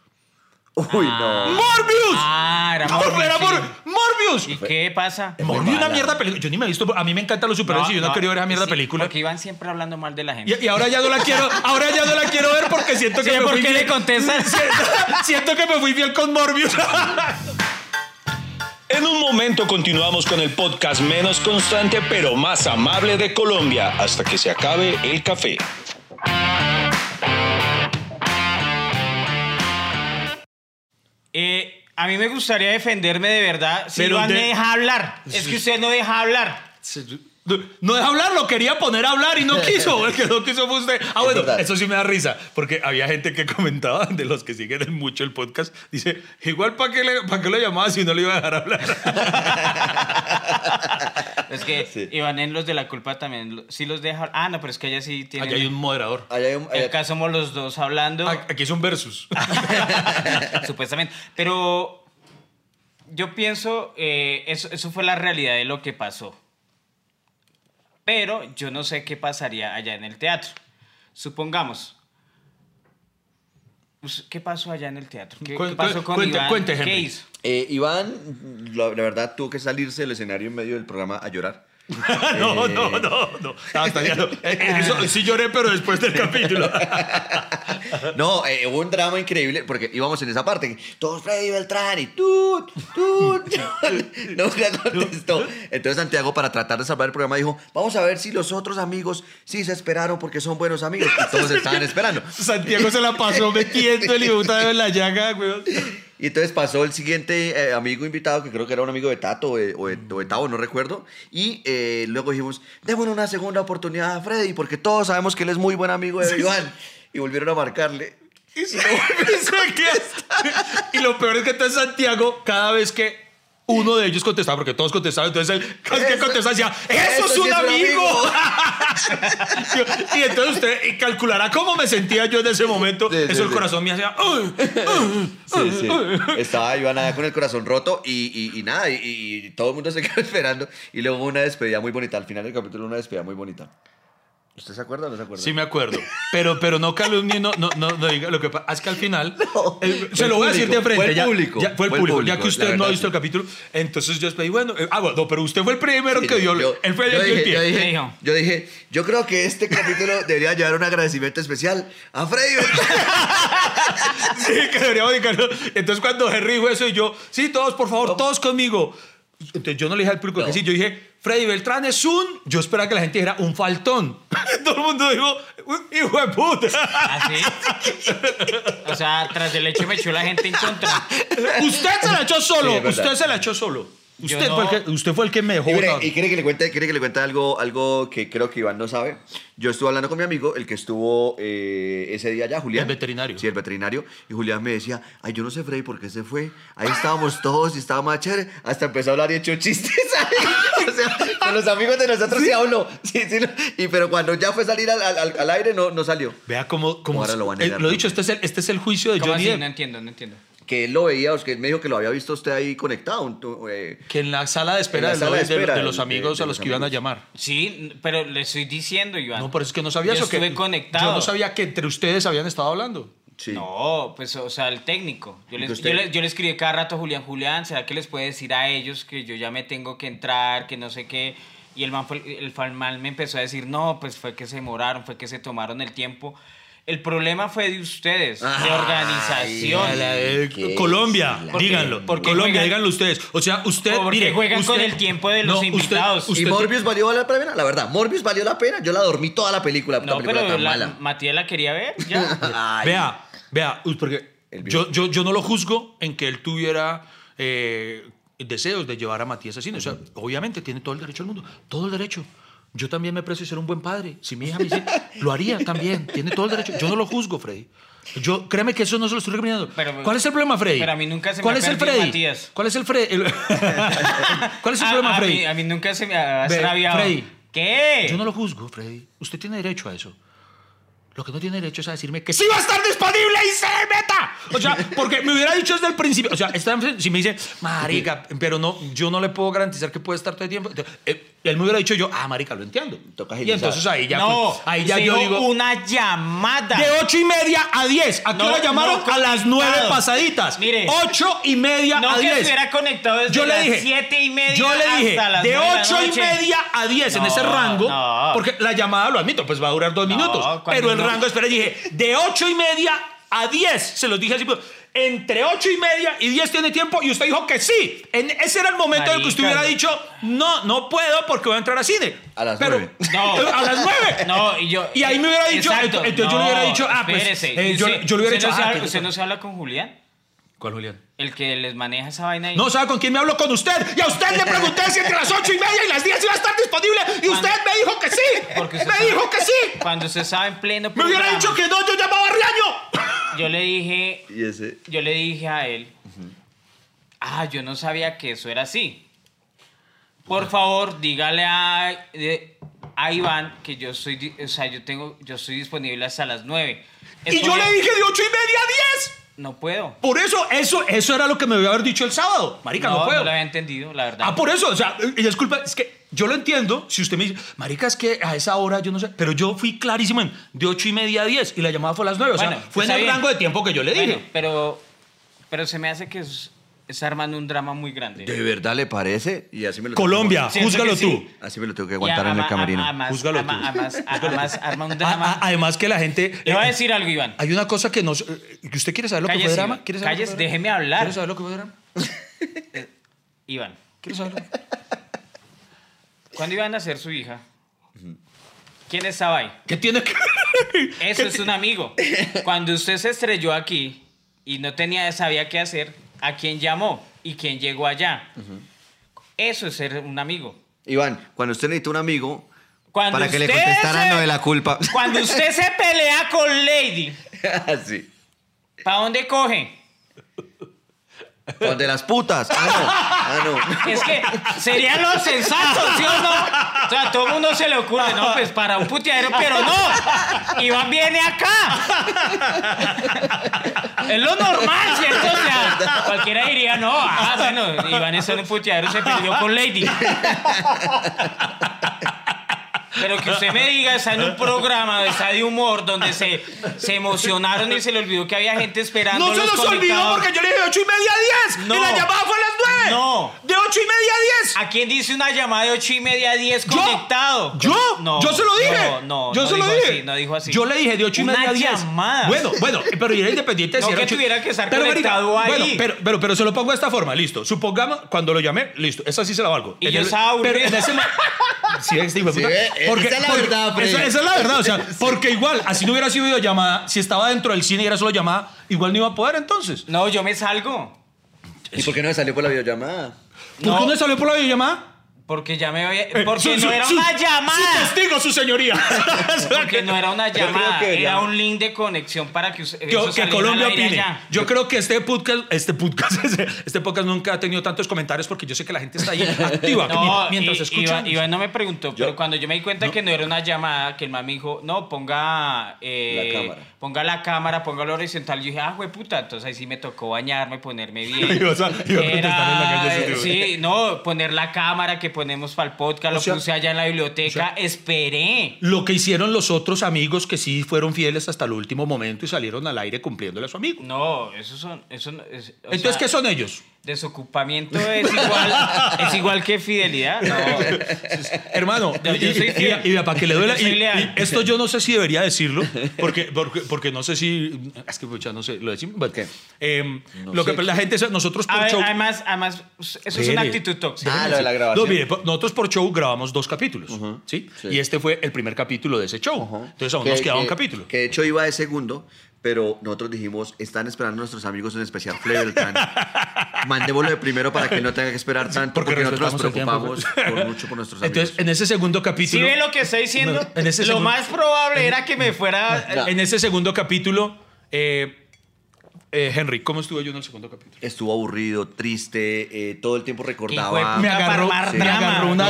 Uy, no. ¡Morbius! Ah, era Morbius, era sí. ¡Morbius! ¿Y qué pasa? Morbius es una mierda película. Yo ni me he visto, a mí me encantan los superhéroes y yo no, he querido ver esa mierda sí, película. Porque iban siempre hablando mal de la gente. Y, y ahora ya no la quiero, ahora ya no la quiero ver porque siento que Sí, me ¿por fui qué le contestas? Siento, siento que me fui fiel con Morbius. En un momento continuamos con el podcast menos constante pero más amable de Colombia hasta que se acabe el café. Eh, a mí me gustaría defenderme de verdad si Pero Iván de- deja hablar. Es que usted no deja hablar. No, no deja hablar, lo quería poner a hablar y no quiso. El que no quiso fue usted. Ah, bueno, eso sí me da risa, porque había gente que comentaba, de los que siguen mucho el podcast, dice, igual para qué, le, pa' qué lo llamaba si no le iba a dejar hablar. Es que Sí. Iván en los de la culpa también sí los deja. Ah, no, pero es que ella sí tiene. Aquí hay un moderador. Allá hay un- allá- Acá somos los dos hablando. Aquí es un versus. supuestamente. Pero yo pienso, eh, eso, eso fue la realidad de lo que pasó. Pero yo no sé qué pasaría allá en el teatro. Supongamos. ¿Qué pasó allá en el teatro? ¿Qué, qué pasó con cuente- Iván? cuente, ¿Qué hizo? Eh, Iván, la, la verdad, tuvo que salirse del escenario en medio del programa a llorar. no, no, no, no. Hasta ya no. Eh, eh, Eso sí lloré, pero después del capítulo. No, eh, hubo un drama increíble porque íbamos en esa parte. Todos Freddy Beltrán y tú, tú. Nunca contestó. Entonces Santiago, para tratar de salvar el programa, dijo: Vamos a ver si los otros amigos sí se esperaron porque son buenos amigos. Y todos estaban esperando. Santiago se la pasó metiendo el hijo de la llaga, weón. Y entonces pasó el siguiente eh, amigo invitado, que creo que era un amigo de Tato o de, o de- o de Tavo, no recuerdo. Y eh, luego dijimos, démosle una segunda oportunidad a Freddy, porque todos sabemos que él es muy buen amigo de Iván. Y volvieron a marcarle. Y, se- y lo peor es que entonces Santiago, cada vez que uno de ellos contestaba, porque todos contestaban, entonces él, que contestaba decía, ¡Eso, es sí un es un amigo! y entonces usted calculará cómo me sentía yo en ese momento. Sí, sí, Eso el corazón me hacía. "Uy, uy". Sí, sí. Estaba Iván allá con el corazón roto y, y- y nada, y, y todo el mundo se quedó esperando. Y luego hubo una despedida muy bonita. Al final del capítulo, una despedida muy bonita. ¿Usted se acuerda o no se acuerda? Sí me acuerdo, pero, pero no calumnie, no, no, no, no diga lo que pasa. Es que al final, No, se lo voy a decir de frente. fue el ya- público, ya- fue el fue público, ya que usted no ha visto el capítulo. Entonces yo despedí, bueno, eh, ah, bueno, no, pero usted fue el primero Sí, que dio, yo- él fue el yo que dio el dije, pie. yo ¿Qué dije, yo dije, yo creo que este capítulo debería llevar un agradecimiento especial a Freddy. Sí, que deberíamos dedicarlo. Entonces cuando Henry dijo eso y yo, sí, todos, por favor, todos conmigo. Entonces yo no le dije al público que sí, yo dije, Freddy Beltrán es un, yo esperaba que la gente dijera un faltón. Todo el mundo dijo, "Un hijo de puta. ¿Así? o sea, tras del hecho me echó la gente en contra. Usted se la echó solo, Sí, usted se la echó solo. Usted, no- fue el que, usted fue el que me dejó Y, mire, botado. y quiere que le cuente, quiere que le cuente algo, algo que creo que Iván no sabe. Yo estuve hablando con mi amigo, el que estuvo eh, ese día allá, Julián. El veterinario. Sí, el veterinario. Y Julián me decía, ay, yo no sé, Freddy, por qué se fue. Ahí estábamos todos y estaba más chévere. Hasta empezó a hablar y echó chistes ahí. O sea, con los amigos de nosotros sí habló. Sí, sí. lo- Y, pero cuando ya fue a salir al, al- al- aire, no, no sadió. Vea cómo, cómo Ahora lo va a eh, negar lo dicho, este es, el, este es el juicio de ¿Cómo Johnny así? No entiendo, no entiendo. Que él lo veía, o que él me dijo que lo había visto usted ahí conectado. eh, Que en la sala de espera, de, sala de los- de- espera de los de- amigos de a los los que iban a amigos. llamar. Sí, pero le estoy diciendo, Iván. No, pero es que no sabía Yo eso. que estuve conectado. Yo no sabía que entre ustedes habían estado hablando. sí. No, pues, o sea, el técnico. Yo les, yo, le, yo le escribí cada rato a Julián, Julián, ¿será que les puede decir a ellos que yo ya me tengo que entrar, que no sé qué? Y el man, fue- el man me empezó a decir, no, pues fue que se demoraron, fue que se tomaron el tiempo. El problema fue de ustedes, de organización. Eh. Colombia, Porque- díganlo. porque Colombia, juegan- díganlo ustedes. O sea, usted. Porque mire, juegan usted- con el tiempo de los usted- invitados. usted- ¿Y Morbius valió la pena? La verdad, Morbius valió la pena. Yo la dormí toda la película. la No, película pero tan la, mala. Matías la quería ver, ya. Vea, vea, porque yo, yo, yo no lo juzgo en que él tuviera eh, deseos de llevar a Matías así. O sea, obviamente tiene todo el derecho del mundo, todo el derecho. Yo también me precio ser un buen padre. Si mi hija me dice, lo haría también. Tiene todo el derecho. Yo no lo juzgo, Freddy. Yo, créeme que eso no se lo estoy recriminando. Pero- ¿Cuál es el problema, Freddy? pero a mí nunca se me ¿Cuál ha es el Freddy? Matías. ¿Cuál es el Freddy? ¿Cuál es el A- problema, a, Freddy? mí, a mí nunca se me ha. Freddy, ¿Qué? Yo no lo juzgo, Freddy. Usted tiene derecho a eso. Lo que no tiene derecho es a decirme que sí va a estar disponible y se meta. O sea, porque me hubiera dicho desde el principio. O sea, si me dice, marica, pero no, yo no le puedo garantizar que puede estar todo el tiempo. Eh, él me hubiera dicho yo, ah, marica, lo entiendo. Toca y entonces ahí ya, no, pues, ahí ya yo digo, una llamada. de ocho y media a diez. ¿A qué No, hora llamaron? no a las nueve pasaditas. Mire. ocho y media no a que diez. estuviera conectado desde Yo le las dije, siete y media yo le dije, hasta las de 8 y media a 10 en No, ese rango, no. porque la llamada, lo admito, pues va a durar dos No, minutos. Pero el no- rango, espera, dije, de 8 y media a 10, se los dije así, pues, entre 8 y media y 10 tiene tiempo, y usted dijo que sí. En ese era el momento en el que usted hubiera dicho, no, no puedo porque voy a entrar a cine. A las Pero, nueve. No. a las 9. No, y yo. Y ahí me hubiera dicho, Exacto, entonces yo le hubiera dicho, ah, pues, espérese. eh, yo- le hubiera dicho, no se ah, habla- que- ¿Usted no se habla con Julián? ¿Cuál, Julián? El que les maneja esa vaina ahí. No sabe con quién me hablo con usted. Y a usted le pregunté si entre las 8 y media y las 10 iba a estar disponible. Y usted me dijo que sí. Porque usted me sabe- dijo que sí. Cuando usted estaba en pleno Me hubiera programa, dicho que no, yo llamaba a Riaño. Yo le dije, Y ese. yo le dije a él, ah, yo no sabía que eso era así. Por favor, dígale a, a Iván que yo soy, o sea, yo tengo, yo estoy disponible hasta las 9. Es Y yo le dije de 8 y media a 10. No puedo. Por eso, eso, eso era lo que me debía haber dicho el sábado. Marica, no, no, puedo. no lo había entendido, la verdad. Ah, por eso, o sea, y disculpa, es que yo lo entiendo. Si usted me dice, Marica, es que a esa hora yo no sé, pero yo fui clarísimo en de 8 y media a 10 y la llamada fue a las 9. O sea, fue en el bien. rango de tiempo que yo le dije. Bueno, pero, pero se me hace que es, está armando un drama muy grande. ¿De verdad le parece? Y así me lo Colombia, que júzgalo sí. tú. Así me lo tengo que Y aguantar en el ama- camerino. Además, Júzgalo ama- tú. además, además arma un A- drama. a- además que la gente... Le voy a eh, decir algo, Iván. Hay una cosa que eh, que ¿Usted quiere saber lo que Cállese, fue drama? Iván. ¿Quiere saber lo que Cállese, fue drama? déjeme hablar. ¿Quiere saber lo que fue drama? Iván, ¿Quiere saberlo? ¿cuándo iban a ser su hija? ¿Quién estaba ahí? ¿Qué tiene que Eso es un amigo. Cuando usted se estrelló aquí y no tenía, sabía qué hacer, ¿a quién llamó? ¿Y quién llegó allá? Eso es ser un amigo. Iván, cuando usted necesita un amigo Cuando para que le se- lo de la culpa. Cuando usted se pelea con Lady, Así. ¿para dónde coge? Con de las putas. Ah, no. Ah, no. Es que sería lo sensato, ¿sí o no? O sea, a todo el mundo se le ocurre, no, pues para un puteadero, pero no. Iván viene acá. Es lo normal, ¿cierto? O sea, cualquiera diría, no, ah, bueno, Iván en un puteadero, se perdió con Lady. Pero que usted me diga, está en un programa, está de humor, donde se, se emocionaron y se le olvidó que había gente esperando. No se los nos olvidó porque yo le dije de 8 y media a 10 No. y la llamada fue a las 9. No. De 8 y media a 10. ¿A quién dice una llamada de 8 y media a 10 ¿Yo? conectado? ¿Yo? No. Yo se lo dije. No, no, Yo no se lo dije. así, no dijo así. Yo le dije de 8 y Una media a 10. llamada. Bueno, bueno, pero era independiente de No si era que tuviera que estar Pero, conectado ahí. Bueno, pero, pero, pero se lo pongo de esta forma, listo. Supongamos, cuando lo llamé, listo. Esa sí se la valgo. Y En yo el- estaba Pero en ese mo- Sí, este hijo de Sí, ve, esa es la verdad, Freddy. esa, esa es la verdad, o sea, porque igual, así no hubiera sido videollamada, si estaba dentro del cine y era solo llamada, igual no iba a poder entonces. No, yo me salgo. ¿Y por qué no me salió por la videollamada? ¿Por qué no salió por la videollamada? Porque ya me había... Eh, Porque su- no era su- una Su llamada. testigo, su señoría. Porque no era una llamada, que era un link de conexión para que, us- que, Colombia opine. allá. Yo creo que este podcast, este podcast, este podcast nunca ha tenido tantos comentarios porque yo sé que la gente está ahí activa No, mientras y- escucha. Iván, Iván no me preguntó, pero cuando yo me di cuenta que no era una llamada, que el man me dijo, no, ponga, eh, La cámara. ponga la cámara, ponga lo horizontal. Yo dije, ah, güey, puta, entonces ahí sí me tocó bañarme, ponerme bien. A- iba a protestar en la calle, Era, sí, no, poner la cámara que ponemos para el podcast, O lo sea- puse allá en la biblioteca, esperé. Lo que hicieron los otros amigos que sí fueron fieles hasta el último momento y salieron al aire cumpliéndole a su amigo. No, eso son, eso es- o Entonces, sea, ¿qué son ellos? Desocupamiento es igual, es igual que fidelidad. No. Hermano, Yo- yo y, soy y- fiel. y- y para que le duela. Y- y esto yo no sé si debería decirlo, porque, porque, porque no sé si. Es que pucha, no sé, lo decimos. Bueno, ¿Qué? em, No lo sé. que la gente, nosotros por A ver, show. además, además, eso es una actitud tóxica. Ah, lo de la grabación. No, mire, nosotros por show grabamos dos capítulos, ¿sí? sí. Y este fue el primer capítulo de ese show. Entonces aún Que- nos quedaba un que- capítulo. Que de hecho iba de segundo, pero nosotros dijimos, están esperando nuestros amigos en especial Beltrán. Mandémoslo de primero para que no tenga que esperar tanto, porque porque, nosotros nos preocupamos por mucho por nuestros amigos. Entonces, en ese segundo ¿Sí capítulo. ve lo que estoy diciendo? No, en ese lo segundo- más probable era que me fuera... En ese segundo capítulo, eh, eh, Henry, ¿cómo estuve yo en el segundo capítulo? Estuvo aburrido, triste, eh, todo el tiempo Hijo de recordaba. puta Me agarró- para armar me drama. agarró una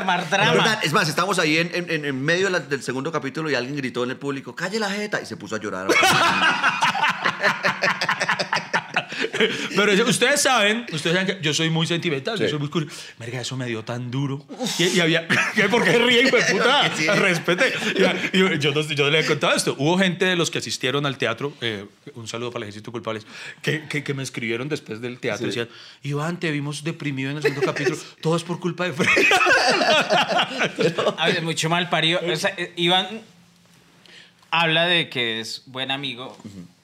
armar Es drama. verdad, es más, estamos ahí en, en- en medio de la- del segundo capítulo y alguien gritó en el público, calle la jeta, y se puso a llorar. Pero eso- ustedes saben, ustedes saben que yo soy muy sentimental, yo soy muy curioso. Merga, eso me dio tan duro. Y, y había. ¿qué? ¿Por qué ríe, hijo de puta? Sí. Respete. Y- y yo, yo le he contado esto. Hubo gente de los que asistieron al teatro, eh, un saludo para el ejército culpables, que, que, que me escribieron después del teatro y decían: Iván, te vimos deprimido en el segundo capítulo. Todo es por culpa de Fred. A ver, mucho mal parido. O sea, eh, Iván habla de que es buen amigo.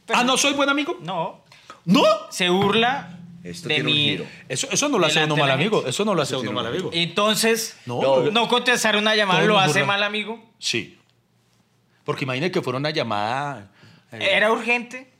pero ah, ¿no soy buen amigo? No. ¿No? Se burla Esto de tiene un mí. giro. Eso, eso no lo hace Delante uno mal la amigo. gente. Eso no lo hace uno mal un amigo. Entonces, No, No. contestar una llamada Todo lo nos hace burla. mal amigo. Sí. Porque imagine que fuera una llamada. eh, Era urgente.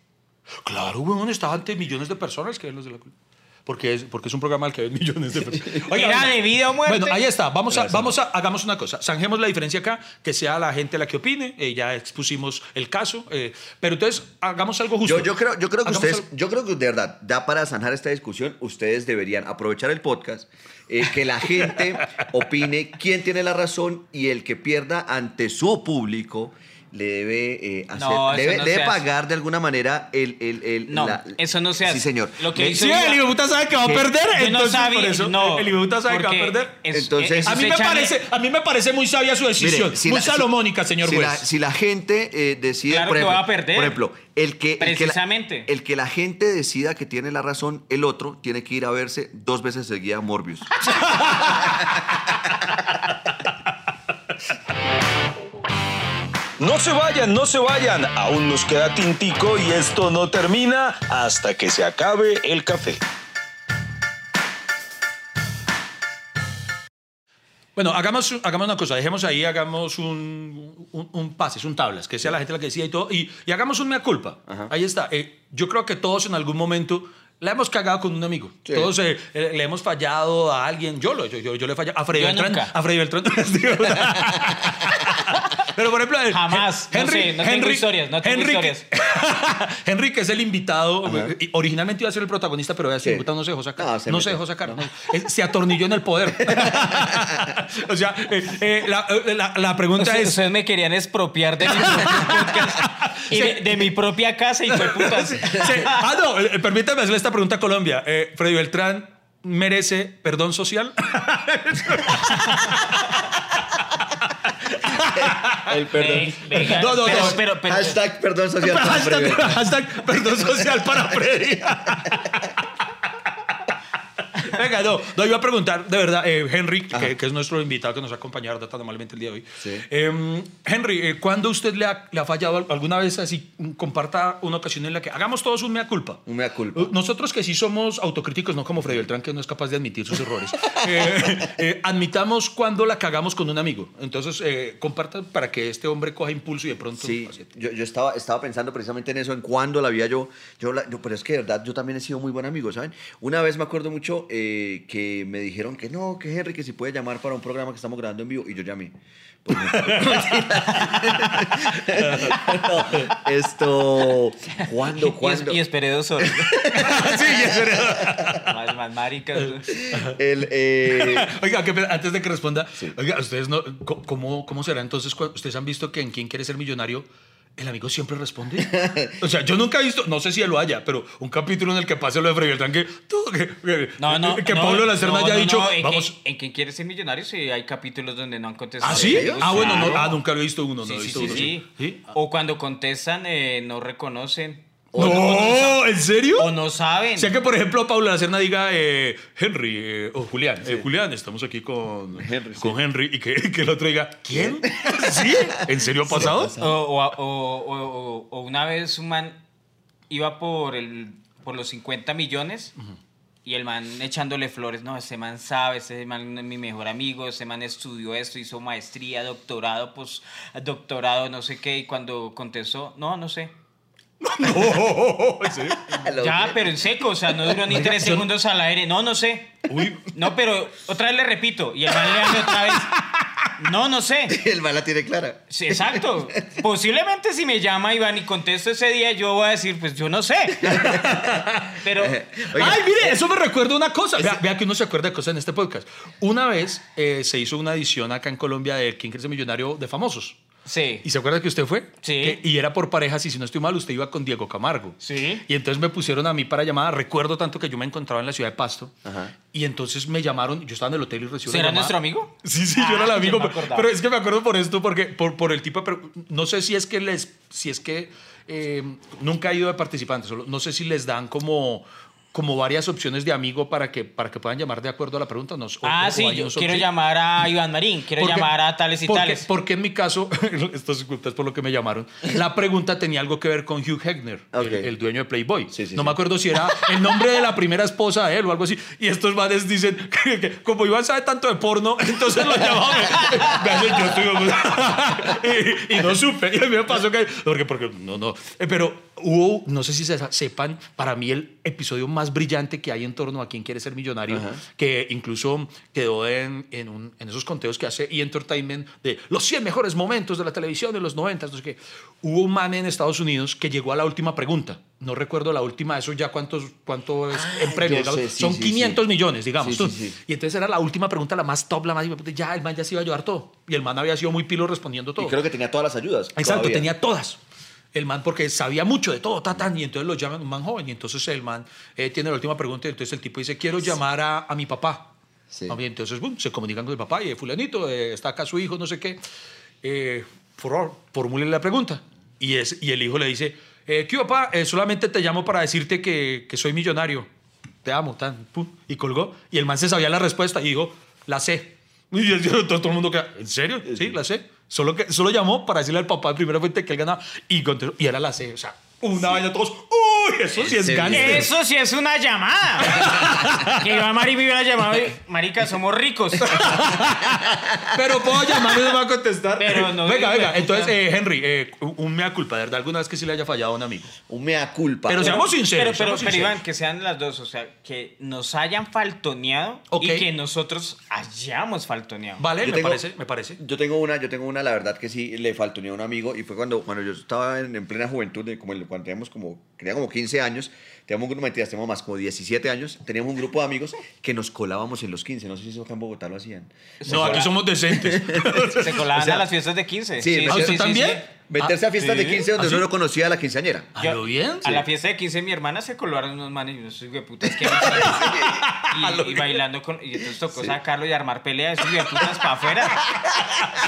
Claro, weón, estaba ante millones de personas que ven los de la culpa. Porque es, porque es un programa al que ven millones de personas. Oiga, Era de vida o muerte. Bueno, ahí está. Vamos a, vamos a, hagamos una cosa. Zanjemos la diferencia acá, que sea la gente la que opine. eh, ya expusimos el caso. eh, pero entonces, hagamos algo justo. Yo, yo creo, yo creo que Hagamos ustedes, algo- yo creo que de verdad, da para zanjar esta discusión, ustedes deberían aprovechar el podcast, eh, que la gente opine quién tiene la razón y el que pierda ante su público le debe eh, hacer, No, eso debe, no debe se hace. pagar de alguna manera el, el, el- No, la- eso no se hace. Sí, señor. Lo que Sí, el hijueputa sabe que va a perder. Yo no entonces, sabía. por eso, no, el hijuputa sabe que va a perder. es- Entonces- A mí, me parece, a mí me parece muy sabia su decisión. Mire, si muy la- salomónica, señor si juez. La, si la gente eh, decide, Claro por que ejemplo, va a perder. Por ejemplo, el que, el que la- Precisamente. el que la gente decida que tiene la razón, el otro tiene que ir a verse dos veces seguida a Morbius. No se vayan, no se vayan. Aún nos queda tintico y esto no termina hasta que se acabe el café. Bueno, hagamos, hagamos una cosa, dejemos ahí, hagamos un, un, un pases, un tablas, que sea la gente la que decida y todo, y, y hagamos una culpa. Ahí está. Eh, yo creo que todos en algún momento la hemos cagado con un amigo. Sí. Todos eh, eh, le hemos fallado a alguien. Yo, lo, yo, yo, yo le he fallado. A Freddy Yo Beltrán. nunca. A Freddy Beltrán. Pero por ejemplo, Jamás. No sé, no tengo historias, no tengo Henry, historias. Henry, que es el invitado, originalmente iba a ser el protagonista, pero Sí. sí. no se dejó sacar. No, No, se dejó sacar. no. Se atornilló en el poder. o sea, eh, eh, la, la- la pregunta es. ustedes me querían expropiar de mi y de, de mi propia casa y fue putas. Sí. Ah, no, permítame hacerle esta pregunta a Colombia. Eh, Freddy Beltrán merece perdón social. El perdón. Venga, No, no, pero, no. pero, pero- hashtag perdón social. para Freddy. hashtag, hashtag perdón social para Freddy. Venga, no, no, iba a preguntar, de verdad, eh, Henry, que, que es nuestro invitado que nos ha acompañado tan amablemente el día de hoy. Sí. Eh, Henry, eh, ¿cuándo usted le ha, le ha fallado al- alguna vez así? mm, Comparta una ocasión en la que hagamos todos un mea culpa. Un mea culpa. Uh, Nosotros que sí somos autocríticos, no como Freddy Beltrán, que no es capaz de admitir sus errores. eh, eh, admitamos cuando la cagamos con un amigo. Entonces, eh, comparta para que este hombre coja impulso y de pronto... Sí, yo, yo estaba, estaba pensando precisamente en eso, en cuándo la había yo, yo, la- yo- pero es que de verdad yo también he sido muy buen amigo, ¿saben? Una vez me acuerdo mucho eh, que me dijeron que no, que Henry, que si puede llamar para un programa que estamos grabando en vivo, y yo llamé. Pues, no, esto, ¿cuándo, Y, cuándo? y esperé dos horas. sí, es verdad. más, más maricas. El, eh, Oiga, antes de que responda, Sí. oiga, ustedes no, ¿cómo, ¿cómo será entonces? ¿Ustedes han visto que en Quién quiere ser millonario el amigo siempre responde? O sea, yo nunca he visto, no sé si él lo haya, pero un capítulo en el que pase lo de Freddy Beltrán que, que, que- No, no. que no, Pablo Lacerna no, haya no, dicho, no, en vamos. En quien quiere ser millonario, sí hay capítulos donde no han contestado. ¿Ah, sí? Ah, bueno, no, ah, nunca lo he visto uno, no Sí, he sí, visto sí, uno. ¿Sí? O cuando contestan, eh, no reconocen. No, ¿en serio? O no saben. O sea que, por ejemplo, Paula Lacerna diga eh, Henry eh, o Julián. eh, Julián, estamos aquí con Henry, con Henry y que, que el otro diga, ¿quién? ¿Sí? ¿En serio ha pasado? O, o- o- o- o una vez un man iba por, el, por los 50 millones y el man echándole flores. No, ese man sabe, ese man es mi mejor amigo, ese man estudió esto, hizo maestría, doctorado, pues doctorado, no sé qué. Y cuando contestó, no, no sé. No, ¿en serio? lo- Ya, pero en seco, o sea, no duró ni tres segundos al aire. No, no sé. Uy, No, pero otra vez le repito. Y el man le hace otra vez. No, no sé. el man la tiene clara. Sí, exacto. Posiblemente si me llama Iván y contesto ese día, yo voy a decir, pues yo no sé. Pero Oiga, Ay, mire, eso me recuerda una cosa. Vea, vea que uno se acuerda de cosas en este podcast. Una vez eh, se hizo una edición acá en Colombia de ¿Quién ser millonario? de famosos. Sí. ¿Y se acuerda que usted fue? Sí. Que- y era por parejas y si no estoy mal, usted iba con Diego Camargo. Sí. Y entonces me pusieron a mí para llamada. Recuerdo tanto que yo me encontraba en la ciudad de Pasto. Ajá. Y entonces me llamaron. Yo estaba en el hotel y recibí una ¿Será llamada. nuestro amigo? Sí, sí, yo Ah, era el yo amigo. pero, es que me acuerdo por esto, porque por, por el tipo de. No sé si es que les. Si es que. eh, nunca he ido de participantes. solo- no sé si les dan como como varias opciones de amigo para que, para que puedan llamar de acuerdo a la pregunta. No, o- Ah, o sí, hay yo quiero sí. llamar a Iván Marín, quiero Porque- llamar a tales y porque, tales. Porque en mi caso, esto es por lo que me llamaron, la pregunta tenía algo que ver con Hugh Hefner, Ok. el, el dueño de Playboy. Sí, sí, no sí. me acuerdo si era el nombre de la primera esposa de él o algo así. Y estos manes dicen que, que como Iván sabe tanto de porno, entonces lo estoy- y, y no supe. Y a mí me pasó que... Porque, porque no, no. Eh, Pero hubo, no sé si se, sepan, para mí el episodio más brillante que hay en torno a quién quiere ser millonario, Ajá. que incluso quedó en, en, un- en esos conteos que hace E! Entertainment de los 100 mejores momentos de la televisión de los 90. No sé qué. Hubo un man en Estados Unidos que llegó a la última pregunta. No recuerdo la última, eso ya cuántos, cuánto es en premio. yo digamos. sé, sí, Son sí, 500 sí. millones, digamos. Y entonces era la última pregunta, la más top, la más... Ya, el man ya se iba a llevar todo. Y el man había sido muy pilo respondiendo todo. Y creo que tenía todas las ayudas. Exacto, todavía. tenía todas. El man, porque sabía mucho de todo, y entonces lo llaman un man joven, y entonces el man eh, tiene la última pregunta, y entonces el tipo dice, quiero llamar a, a mi papá. Sí. Entonces boom, se comunican con el papá, y eh, fulanito, eh, está acá su hijo, no sé qué. Eh, por favor, formule la pregunta. Y, es, y el hijo le dice, eh, ¿qué papá? Solamente te llamo para decirte que, que soy millonario. Te amo, tan, pum, y colgó. Y el man se sabía la respuesta y dijo, la sé. Y el- todo, todo el mundo queda, ¿en serio? Sí, la sé. Solo, que, solo llamó para decirle al papá de primera fuente que él ganaba y, contestó, y era la C. O sea, una vaina todos, ¡uy! Eso sí es gánster. Eso sí es una llamada. que Iván Marín me hubiera llamado. y, Marica, somos ricos. Pero puedo llamar y no me va a contestar. Pero no venga, venga. puta. Entonces, eh, Henry, eh, un mea culpa, de verdad, alguna vez que sí le haya fallado a un amigo. Un mea culpa. Pero seamos Pero, sinceros. pero, seamos pero sinceros. Iván, que sean las dos. O sea, que nos hayan faltoneado Ok. y que nosotros hayamos faltoneado. Vale, Yo me tengo- parece, me parece. Yo tengo una, yo tengo una, la verdad que sí le faltó ni a un amigo y fue cuando, cuando yo estaba en, en plena juventud, de como el- cuando teníamos como, tenía como 15 años, teníamos un grupo, mentiras, teníamos más, como 17 años, teníamos un grupo de amigos que nos colábamos en los 15, no sé si eso acá en Bogotá lo hacían. No, aquí somos decentes. Se colaban O sea, a las fiestas de 15. sí, ¿A usted también? Meterse a fiestas de sí. 15 donde ¿Ah, sí? uno no conocía a la quinceañera. ¿A lo bien? A la fiesta de 15 de mi hermana se colaron unos manes y unos hijos de putas que y, y bailando con y entonces tocó sacarlo y armar pelea esos hijos de putas para afuera.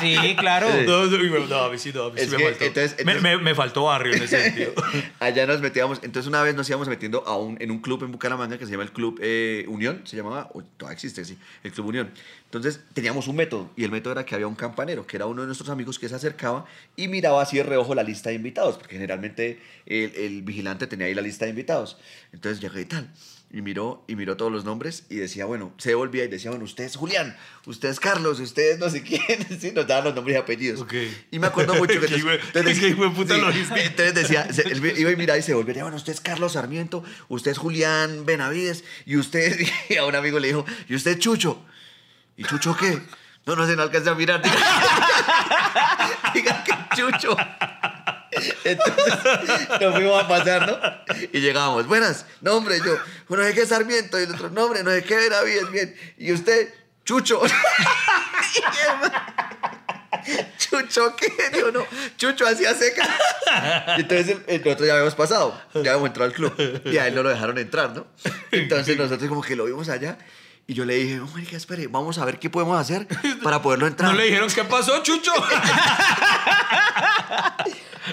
Sí, claro. No, no, no, a mí sí, no, a mí sí me que, faltó. entonces- Me- entonces- me, me faltó barrio en ese sentido. Allá nos metíamos, entonces una vez nos íbamos metiendo en un club en Bucaramanga que se llama el Club eh, Unión, se llamaba, todavía existe, sí, el Club Unión. Entonces teníamos un método y el método era que había un campanero, que era uno de nuestros amigos que se acercaba y miraba así de reojo la lista de invitados, porque generalmente el, el vigilante tenía ahí la lista de invitados. Entonces llegué y tal. Y miró, y miró todos los nombres y decía, bueno, se devolvía y decía, bueno, usted es Julián, usted es Carlos, usted es no sé quién, sí, nos daban los nombres y apellidos. Y me acuerdo mucho que... Entonces- qué puta sí, logística. entonces decía, se- él iba y miraba y se volvería, bueno, usted es Carlos Sarmiento, usted es Julián Benavides, y usted, y a un amigo le dijo, ¿y usted es Chucho? ¿Y Chucho qué? No, no se no alcanza a mirar. Diga, diga que Chucho. Entonces nos fuimos a pasar, ¿no? Y llegábamos, buenas, nombre, yo, no sé qué Sarmiento, y el otro nombre, no sé qué Benavides, bien. Y usted, Chucho. Chucho, ¿qué? Digo, no, Chucho hacía seca. Entonces el, el otro ya habíamos pasado, ya habíamos entrado al club y a él no lo dejaron entrar, ¿no? Entonces nosotros como que lo vimos allá y yo le dije, no, marica, espere, vamos a ver qué podemos hacer para poderlo entrar. No le dijeron qué pasó, Chucho.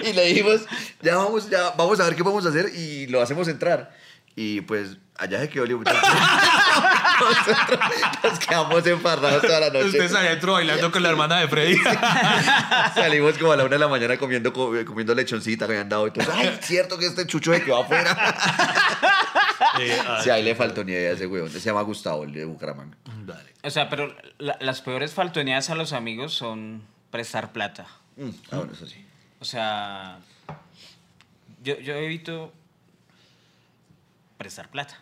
Y le dijimos, ya vamos, ya vamos a ver qué podemos hacer y lo hacemos entrar. Y pues allá se quedó el muchacho. Nosotros nos quedamos emparrados toda la noche. Ustedes allá adentro bailando con la hermana de Freddy. Salimos como a la una de la mañana comiendo, co- comiendo lechoncita que habían dado. Y todo. Ay, cierto que este chucho se quedó afuera. Eh, ah, Sí, ahí le faltó ni idea a ese weón. Se llama Gustavo, el de Bucaramanga. dale. O sea, pero la- las peores faltoneadas a los amigos son prestar plata. Mm, ah, bueno, eso sí. O sea, yo, yo evito prestar plata.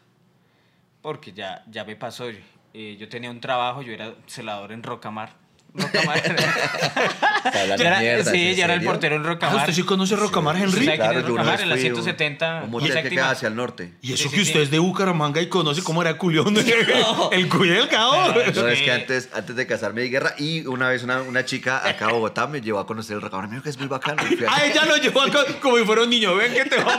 Porque ya, ya me pasó. eh, yo tenía un trabajo, yo era celador en Rocamar. Rocamar. Era- mierda, sí, ¿en yo era el portero en Ah, Rocamar. ¿Usted sí conoce Rocamar, Henry? Sí, ¿sabe quién es yo una Rocamar? vez En la fui a un- 170, Un motel que queda hacia el norte. Y eso Sí, que sí, usted sí. es de Bucaramanga y conoce cómo era Culión. el cuye del cabo. No, es que antes, antes de casarme de guerra, y una vez una, una chica acá a Bogotá me llevó a conocer el recado. Me dijo que es muy bacano. Ah, ella lo llevó como si fuera un niño. Ven que te vamos.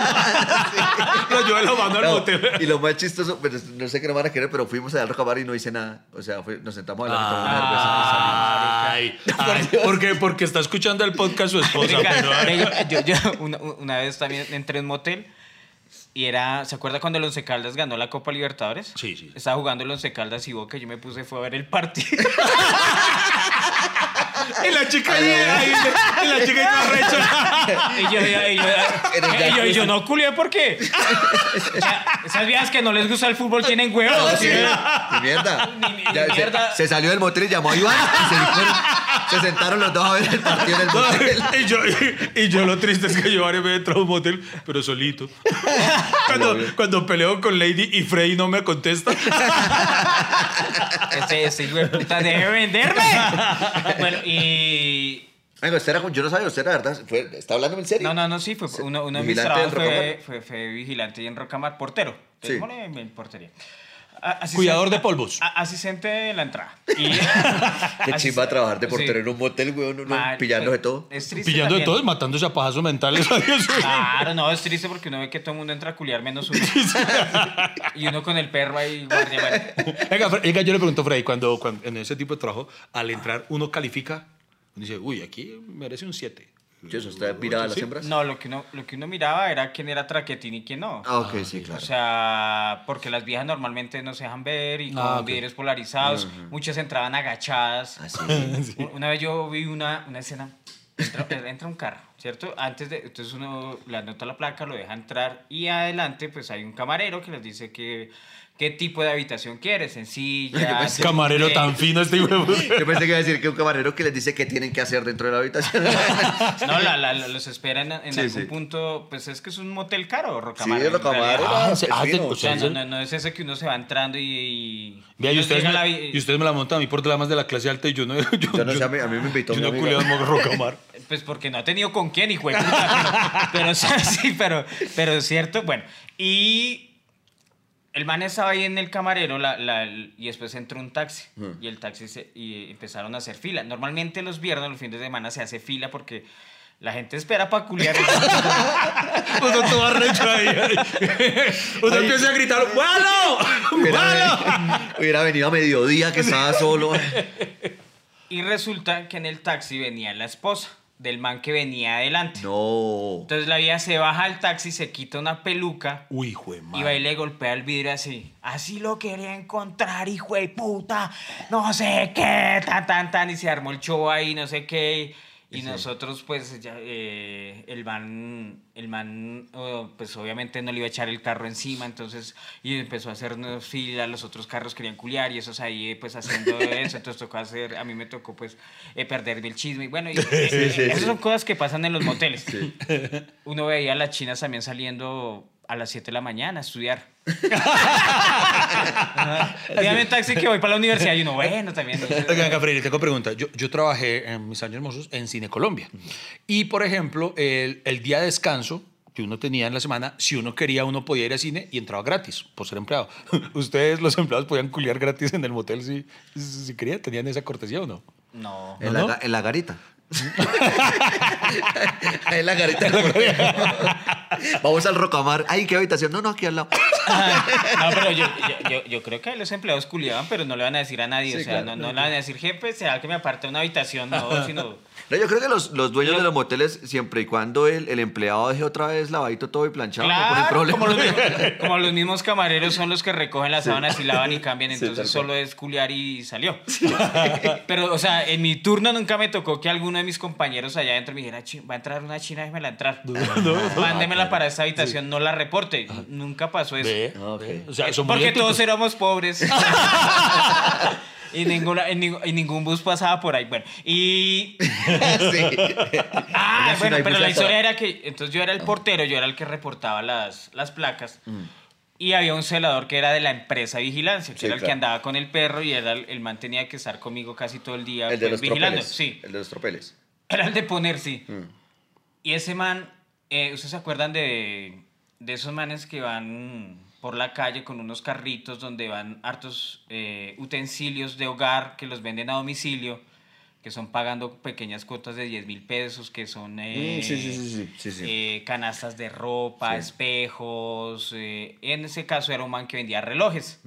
Lo llevó la mano al No, motel. y lo más chistoso, pero no sé qué nos van a querer, pero fuimos allá al Rocamar y no hice nada. O sea, fue- nos sentamos a hablar y y. Ay, ay, porque, porque está escuchando el podcast su esposa. Pero, yo, yo una, una vez también entré en un motel y era, ¿se acuerda cuando el Once Caldas ganó la Copa Libertadores? Sí, sí. Estaba jugando el Once Caldas y Boca, yo me puse fue a ver el partido. Y la chica ahí, ahí, y la chica ahí arrecha. y yo, y yo, y yo, En el y yo, y yo, jacuzzi. no culié, ¿por qué? O sea, esas viejas que no les gusta el fútbol tienen huevos. Sí, ni mierda. Ni- ni Ya, se- mierda. Se, salió del motel y llamó a Iván y se, fueron- se sentaron los dos a ver el partido en el No, motel. y, yo, y, y yo lo triste es que yo varias veces entrado a un motel, pero solito. Cuando, cuando peleo con Lady y Freddy no me contesta. Este, este hijo de puta, deje de venderme. Bueno, y. Venga, usted era, yo no sabía, usted era verdad, fue, está hablando en serio. No, no, no, sí, fue uno, uno de mis ¿Vigilante del trabajos fue, fue, fue vigilante y en Rocamar, portero. Sí. En portería. A- asistente- Cuidador de polvos. a- asistente en la entrada. Y, Qué chimba trabajar de portero Sí. en un motel, weón, uno Mal, pillándose pero todo. Es triste Pillando de también. todos, matándose a pajazos mentales. Claro, no, es triste porque uno ve que todo el mundo entra a culiar menos uno. y uno con el perro ahí, guardia, bueno. Venga, yo le pregunto a Freddy, cuando, cuando en ese tipo de trabajo, al entrar uno califica, uno dice, uy, aquí merece un 7. ¿Qué eso? ¿Está pirada las Sí. hembras? No, lo que, uno, lo que uno miraba era quién era traquetín y quién no. Ah, ok, sí, claro. O sea, porque las viejas normalmente no se dejan ver y con Ah, ok. vidrios polarizados, muchas entraban agachadas. Así. U- Una vez yo vi una, una escena, entra, entra un carro, ¿cierto? Antes de, entonces uno le anota la placa, lo deja entrar y adelante pues hay un camarero que les dice que qué tipo de habitación quiere, sencilla. pensé- Camarero tan fino este puta. Yo pensé que iba a decir que un camarero que les dice qué tienen que hacer dentro de la habitación. No, la, la- la- los esperan en, en Sí, algún sí. punto, pues es que es un motel caro, Rocamar. Sí, en Rocamar realidad. era- Ah, ah, O sea, no, no, no es ese que uno se va entrando y... y Vea, y ustedes, me, la y ustedes me la montan a mí por más de la clase alta y yo no. Yo, Yo no sé, a mí, a mí me invitó yo no en Rocamar. Pues porque no ha tenido con quién, hijo de puta, Pero, pero, pero, pero es cierto. Bueno, y el man estaba ahí en el camarero la- la- y después entró un taxi. Y el taxi se- y empezaron a hacer fila. Normalmente los viernes, los fines de semana se hace fila porque la gente espera para culiar. Uno todo arrecho ahí. Uno empieza a gritar, ¡Malo! ¡Malo! Hubiera, hubiera venido a mediodía que estaba solo. y resulta que en el taxi venía la esposa. Del man que venía adelante. No. Entonces la vieja se baja al taxi, se quita una peluca Uy, hijo de y madre. va y le golpea el vidrio así. Así lo quería encontrar, hijo de puta. No sé qué, tan, tan, tan. Y se armó el show ahí, no sé qué. Y nosotros, pues, ya, eh, el man, el man, oh, pues obviamente no le iba a echar el carro encima, entonces, y empezó a hacernos fila, los otros carros querían culiar, y esos ahí, pues, haciendo eso, entonces tocó hacer, a mí me tocó, pues, eh, perderme el chisme, y bueno, y, eh, sí, esas son cosas que pasan en los moteles. Uno veía a las chinas también saliendo a las 7 de la mañana a estudiar. Dígame un taxi que voy para la universidad y uno, bueno, también. Oigan, Cafreri, tengo pregunta. Yo, yo trabajé en mis años hermosos en Cine Colombia. Y, por ejemplo, el, el día de descanso que uno tenía en la semana, si uno quería, uno podía ir al cine y entraba gratis por ser empleado. ¿Ustedes, los empleados, podían culiar gratis en el motel si, si, querían? ¿Tenían esa cortesía o no? No. En, ¿No, la, no? en la garita. Ahí en la garita. Vamos al Rocamar. Ay, ¿qué habitación? No, no, aquí al lado. No, pero yo, yo, yo, yo creo que los empleados culiaban, pero no le van a decir a nadie. Sí, o sea, claro. no, no le van a decir, jefe, será que me aparte una habitación. No, sino. No, yo creo que los, los dueños de los moteles, siempre y cuando el, el empleado deje otra vez lavadito todo y planchado, no Claro, problema. como los, mismos, como los mismos camareros son los que recogen las sábanas y lavan y cambian, entonces solo es culiar y salió. Pero, o sea, en mi turno nunca me tocó que alguno de mis compañeros allá adentro me dijera, "Chi- va a entrar una china, déjemela entrar. Mándemela para esta habitación, no la reporte. Nunca pasó eso. Ve, Ah, ok. ve. O sea, Porque todos éramos pobres. y, ninguna, y ningún bus pasaba por ahí. Bueno, y. Sí. Ah, bueno, pero la historia era que. Entonces yo era el portero, yo era el que reportaba las, las placas. Y había un celador que era de la empresa de vigilancia, que Sí, era el que andaba con el perro y era el, el man tenía que estar conmigo casi todo el día El de pues, los vigilando. tropeles. Sí, El de los tropeles. era el de poner, sí. Mm. Y ese man, eh, ¿ustedes se acuerdan de, de esos manes que van por la calle con unos carritos donde van hartos eh, utensilios de hogar que los venden a domicilio, que son pagando pequeñas cuotas de 10 mil pesos, que son eh, Mm, sí, sí, sí, sí, sí, sí. eh, canastas de ropa, espejos. eh, en ese caso era un man que vendía relojes.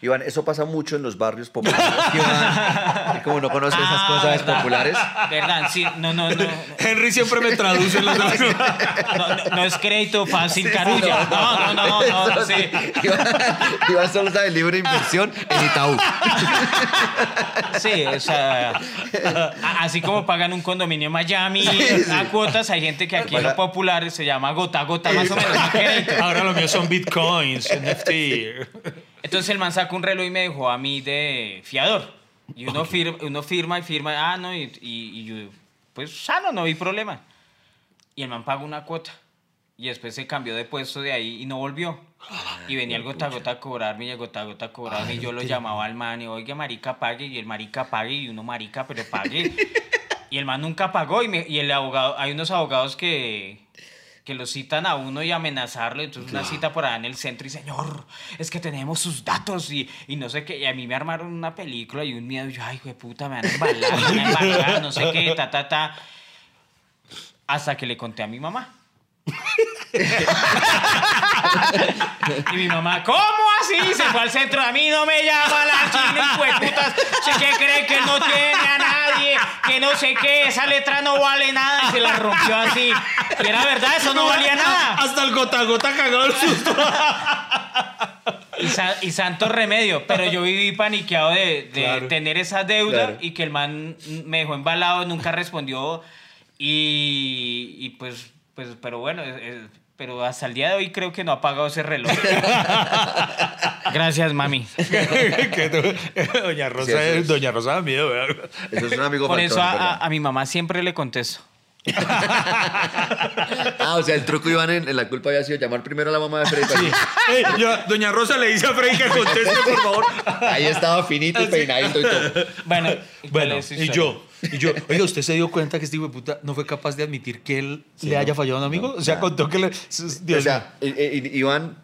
Iván, eso pasa mucho en los barrios populares. Iván, como no conoce esas Ah, cosas ¿verdad? populares. ¿Verdad? Sí, no, no, no. Henry siempre me traduce los No, no, no es crédito fácil, carulla. No, no, no, no, no, sí. Iván, Iván solo sabe de inversión en Itaú. Sí, o sea, así como pagan un condominio en Miami Sí, sí. a cuotas, hay gente que aquí en lo popular se llama gota a gota, más o menos. Ahora lo mío son bitcoins, NFT. Entonces el man sacó un reloj y me dejó a mí de fiador. Y uno, firma, uno firma y firma, ah, no, y, y- y yo, pues sano, no vi problema. Y el man pagó una cuota. Y después se cambió de puesto de ahí y no volvió. Y venía el gota a gota a cobrarme y el gota a gota a cobrarme. y yo lo llamaba al man y, oiga, marica, pague. Y el marica pague. Y uno, marica, pero pague. Y el man nunca pagó. Y, me- y el abogado, hay unos abogados que, que lo citan a uno y amenazarlo. Entonces una cita por allá en el centro y, señor, es que tenemos sus datos y, y no sé qué. Y a mí me armaron una película y un miedo. Y yo, ay, güey, puta, me van a embalar, me van a embargar, no sé qué, ta, ta, ta. Hasta que le conté a mi mamá. y mi mamá, ¿cómo así? Se fue al centro. A mí no me llama la china, putas. ¿Se qué cree que no tiene a nadie? Que no sé qué, esa letra no vale nada. Y se la rompió así. Y era verdad, eso no valía nada. Hasta el gota gota cagado el susto. Y, sa- y santo remedio. Pero yo viví paniqueado de, de Claro. tener esa deuda Claro. y que el man me dejó embalado, nunca respondió. Y, y pues, pues, pero bueno, eh, pero hasta el día de hoy creo que no ha pagado ese reloj. Gracias, mami. Doña Rosa, Sí, eso es. Doña Rosa da miedo, ¿verdad? Eso es un amigo Por eso a, ¿verdad? a- a mi mamá siempre le contesto. Ah, o sea, el truco Iván en, en la culpa había sido llamar primero a la mamá de Freddy. para decir, Ey, yo- Doña Rosa le dice a Freddy que conteste, por favor. Ahí estaba finito y peinadito y todo. Bueno, ¿y cuál Bueno, y yo, y yo, oiga, ¿usted se dio cuenta que este hijo de puta no fue capaz de admitir que él le haya fallado a un amigo? o sea, contó que le... Dios o sea, eh, eh, Iván